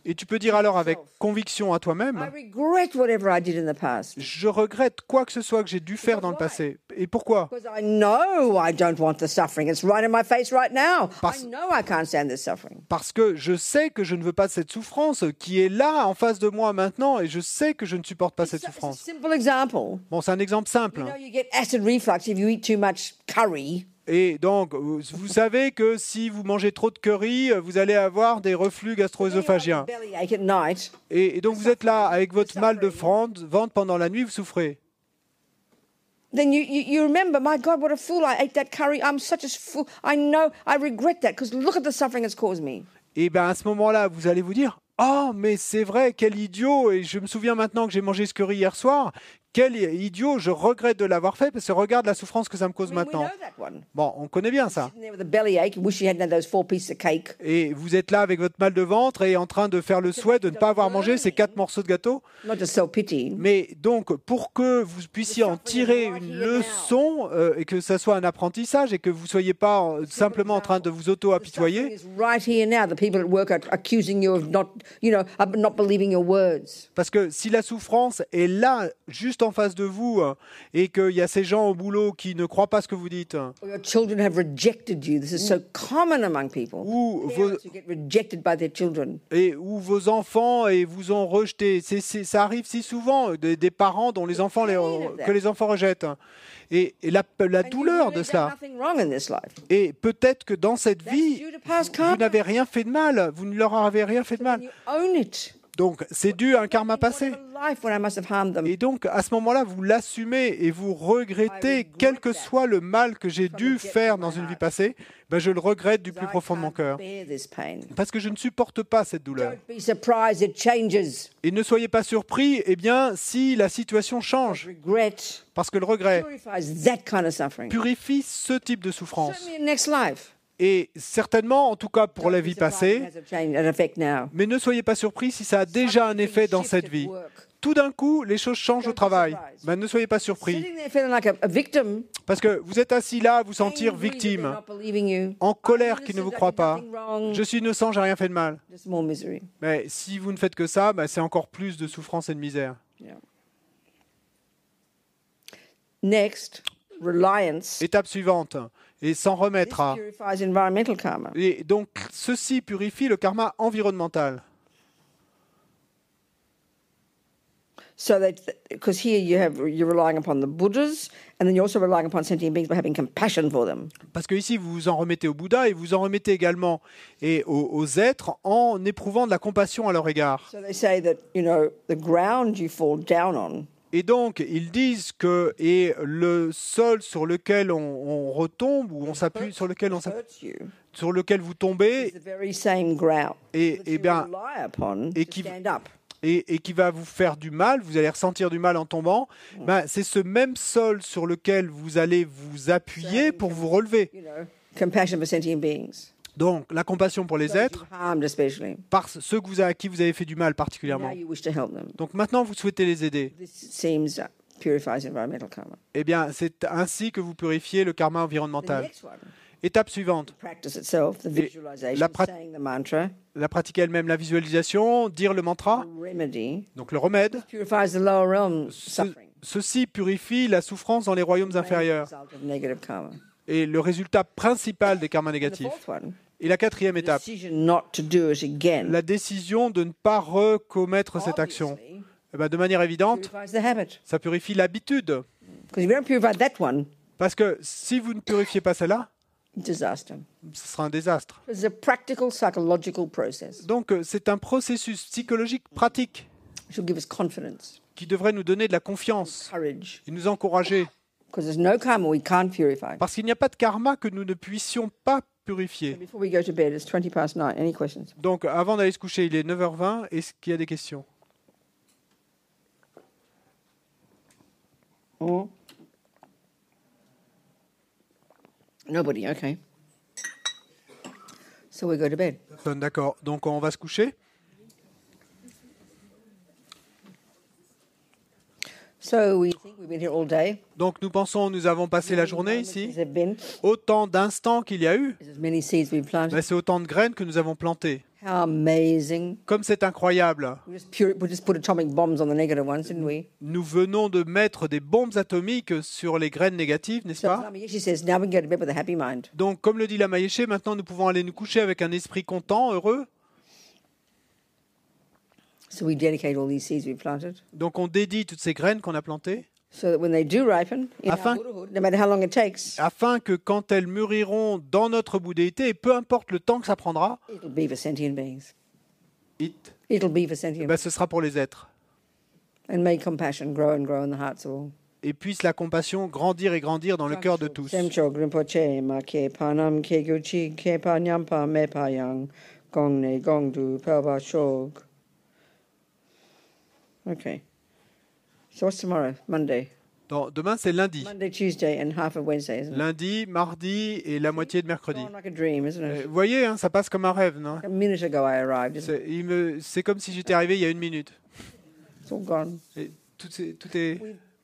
B: Et tu peux dire alors avec conviction à toi-même,
A: regret whatever I did in the past.
B: je regrette quoi que ce soit que j'ai dû faire dans le passé. Et pourquoi? Parce-. Parce que je sais que je ne veux pas cette souffrance qui est là en face de moi maintenant et je sais que je ne supporte pas cette souffrance. Bon, c'est un exemple simple.
A: You know, you get acid reflux if you eat too much curry.
B: Et donc, vous savez que si vous mangez trop de curry, vous allez avoir des reflux gastro-œsophagiens. Et, et donc, vous êtes là avec votre mal de ventre ventre pendant la nuit, vous souffrez.
A: Then you, you, you remember, my God, what a fool I ate that curry. I'm such a fool. I know, I regret that because look at the suffering it's caused me.
B: Et bien, à ce moment-là, vous allez vous dire Oh, mais c'est vrai, quel idiot Et je me souviens maintenant que j'ai mangé ce curry hier soir. Quel idiot Je regrette de l'avoir fait parce que regarde la souffrance que ça me cause maintenant. Bon, on connaît bien ça. Et vous êtes là avec votre mal de ventre et en train de faire le souhait de ne pas avoir mangé ces quatre morceaux de gâteau. Mais donc, pour que vous puissiez en tirer une leçon euh, et que ça soit un apprentissage et que vous ne soyez pas simplement en train de vous auto-apitoyer, parce que si la souffrance est là, juste en face de vous, euh, et qu'il y a ces gens au boulot qui ne croient pas ce que vous dites,
A: Or your children have rejected you. This is so common among people.
B: ou et où vos enfants et vous ont rejeté. Ça arrive si souvent des, des parents dont les enfants les- que les enfants rejettent. Et, et la, la douleur de cela. Et peut-être que dans cette vie, vous n'avez rien fait de mal. Vous ne leur avez rien fait de mal. Donc c'est dû à un karma passé. Et donc à ce moment-là, vous l'assumez et vous regrettez, quel que soit le mal que j'ai dû faire dans une vie passée, ben je le regrette du plus profond de mon cœur. Parce que je ne supporte pas cette douleur. Et ne soyez pas surpris, eh bien, si la situation change. Parce que le regret purifie ce type de souffrance. Et certainement, en tout cas pour la vie passée, mais ne soyez pas surpris si ça a déjà un effet dans cette vie. Tout d'un coup, les choses changent au travail. Ben, ne soyez pas surpris. Parce que vous êtes assis là à vous sentir victime, en colère qu'ils ne vous
A: did
B: pas. Je suis innocent, j'ai rien fait de mal. Mais si vous ne faites que ça, ben, c'est encore plus de souffrance et de misère.
A: Yeah. Next, reliance.
B: Étape suivante, et s'en remettra. Et donc, ceci purifie le karma environnemental.
A: So that because here you have you're relying upon the Buddhas, and then you're also relying upon sentient beings by having compassion for them.
B: Parce que ici, vous vous en remettez au Bouddha et vous en remettez également et aux, aux êtres en éprouvant de la compassion à leur égard.
A: So they say that you know the ground you fall down on
B: Et donc, ils disent que et le sol sur lequel on, on retombe ou on s'appuie, sur lequel on s'appuie, sur lequel vous tombez et, et bien et qui- et, et qui va vous faire du mal, vous allez ressentir du mal en tombant. Ben, c'est ce même sol sur lequel vous allez vous appuyer pour vous relever.
A: You know, compassion for sentient beings.
B: Donc, la compassion pour les êtres, par ceux que vous avez- à qui vous avez fait du mal particulièrement. Donc maintenant, vous souhaitez les aider. Eh bien, c'est ainsi que vous purifiez le karma environnemental. Étape suivante, la prat- pratique elle-même, la visualisation, dire le mantra, donc le remède. Ce- ceci purifie la souffrance dans les royaumes inférieurs. et le résultat principal des karmas négatifs. Et la quatrième étape, la décision de ne pas recommettre cette action. Eh ben, de manière évidente, ça purifie l'habitude.
A: Because if you don't purify that one,
B: Parce que si vous ne purifiez pas cela, ce sera un désastre.
A: It's a practical psychological process.
B: Donc euh, c'est un processus psychologique pratique qui devrait nous donner de la confiance et nous encourager. Parce qu'il n'y a pas de karma que nous ne puissions pas purifier.
A: Before we go to bed, it's 20 past nine. Any questions?
B: Donc avant d'aller se coucher, il est 9h20. Est-ce qu'il y a des questions?
A: Or nobody? Okay. So we go to bed.
B: Personne, D'accord. Donc on va se coucher.
A: So we think we've been here all day.
B: Donc nous pensons nous avons passé la journée ici. Autant d'instants qu'il y a eu, ben, c'est autant de graines que nous avons plantées. Comme c'est incroyable, nous venons de mettre des bombes atomiques sur les graines négatives, n'est-ce pas? Donc, comme le dit la Maïeché, maintenant nous pouvons aller nous coucher avec un esprit content, heureux.
A: So we dedicate all these seeds we've planted.
B: Donc, on dédie toutes ces graines qu'on a plantées.
A: so that when they do ripen, in
B: Afin-
A: Buddhahood, no matter how long it takes,
B: afin que quand elles mûriront dans notre bouddhéité, et peu importe le temps que ça prendra,
A: it'll be for sentient beings.
B: it,
A: It'll be for sentient
B: ben, ce sera pour les êtres.
A: And may compassion grow and grow in the hearts of all.
B: Et puisse la compassion grandir et grandir dans le cœur de tous.
A: Okay. So what's tomorrow? Monday.
B: Dans- demain, c'est lundi.
A: Monday, Tuesday, and half of Wednesday, isn't it?
B: Lundi, mardi et la moitié de mercredi.
A: Gone like a dream, isn't
B: Euh,
A: it?
B: Vous voyez, hein, ça passe comme un rêve, non?
A: A minute ago I arrived. isn't it?
B: C'est il me- c'est comme si j'étais arrivé il y a une minute.
A: It's all gone.
B: Et tout, est, tout est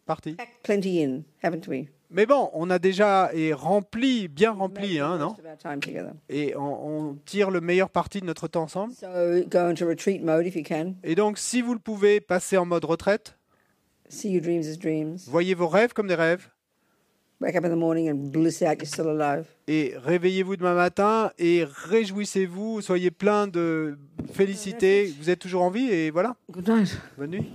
B: parti.
A: Packed plenty in, haven't we?
B: Mais bon, on a déjà est rempli, bien rempli, hein, non? Et on, on tire le meilleur parti de notre temps ensemble?
A: So go into retreat mode if you can.
B: Et donc, si vous le pouvez, passez en mode retraite. Voyez vos rêves comme des rêves.
A: Wake up in the morning and bliss out you're still alive.
B: Et réveillez-vous demain matin et réjouissez-vous. Soyez plein de félicité. Vous êtes toujours en vie et voilà.
A: Good night.
B: Bonne nuit.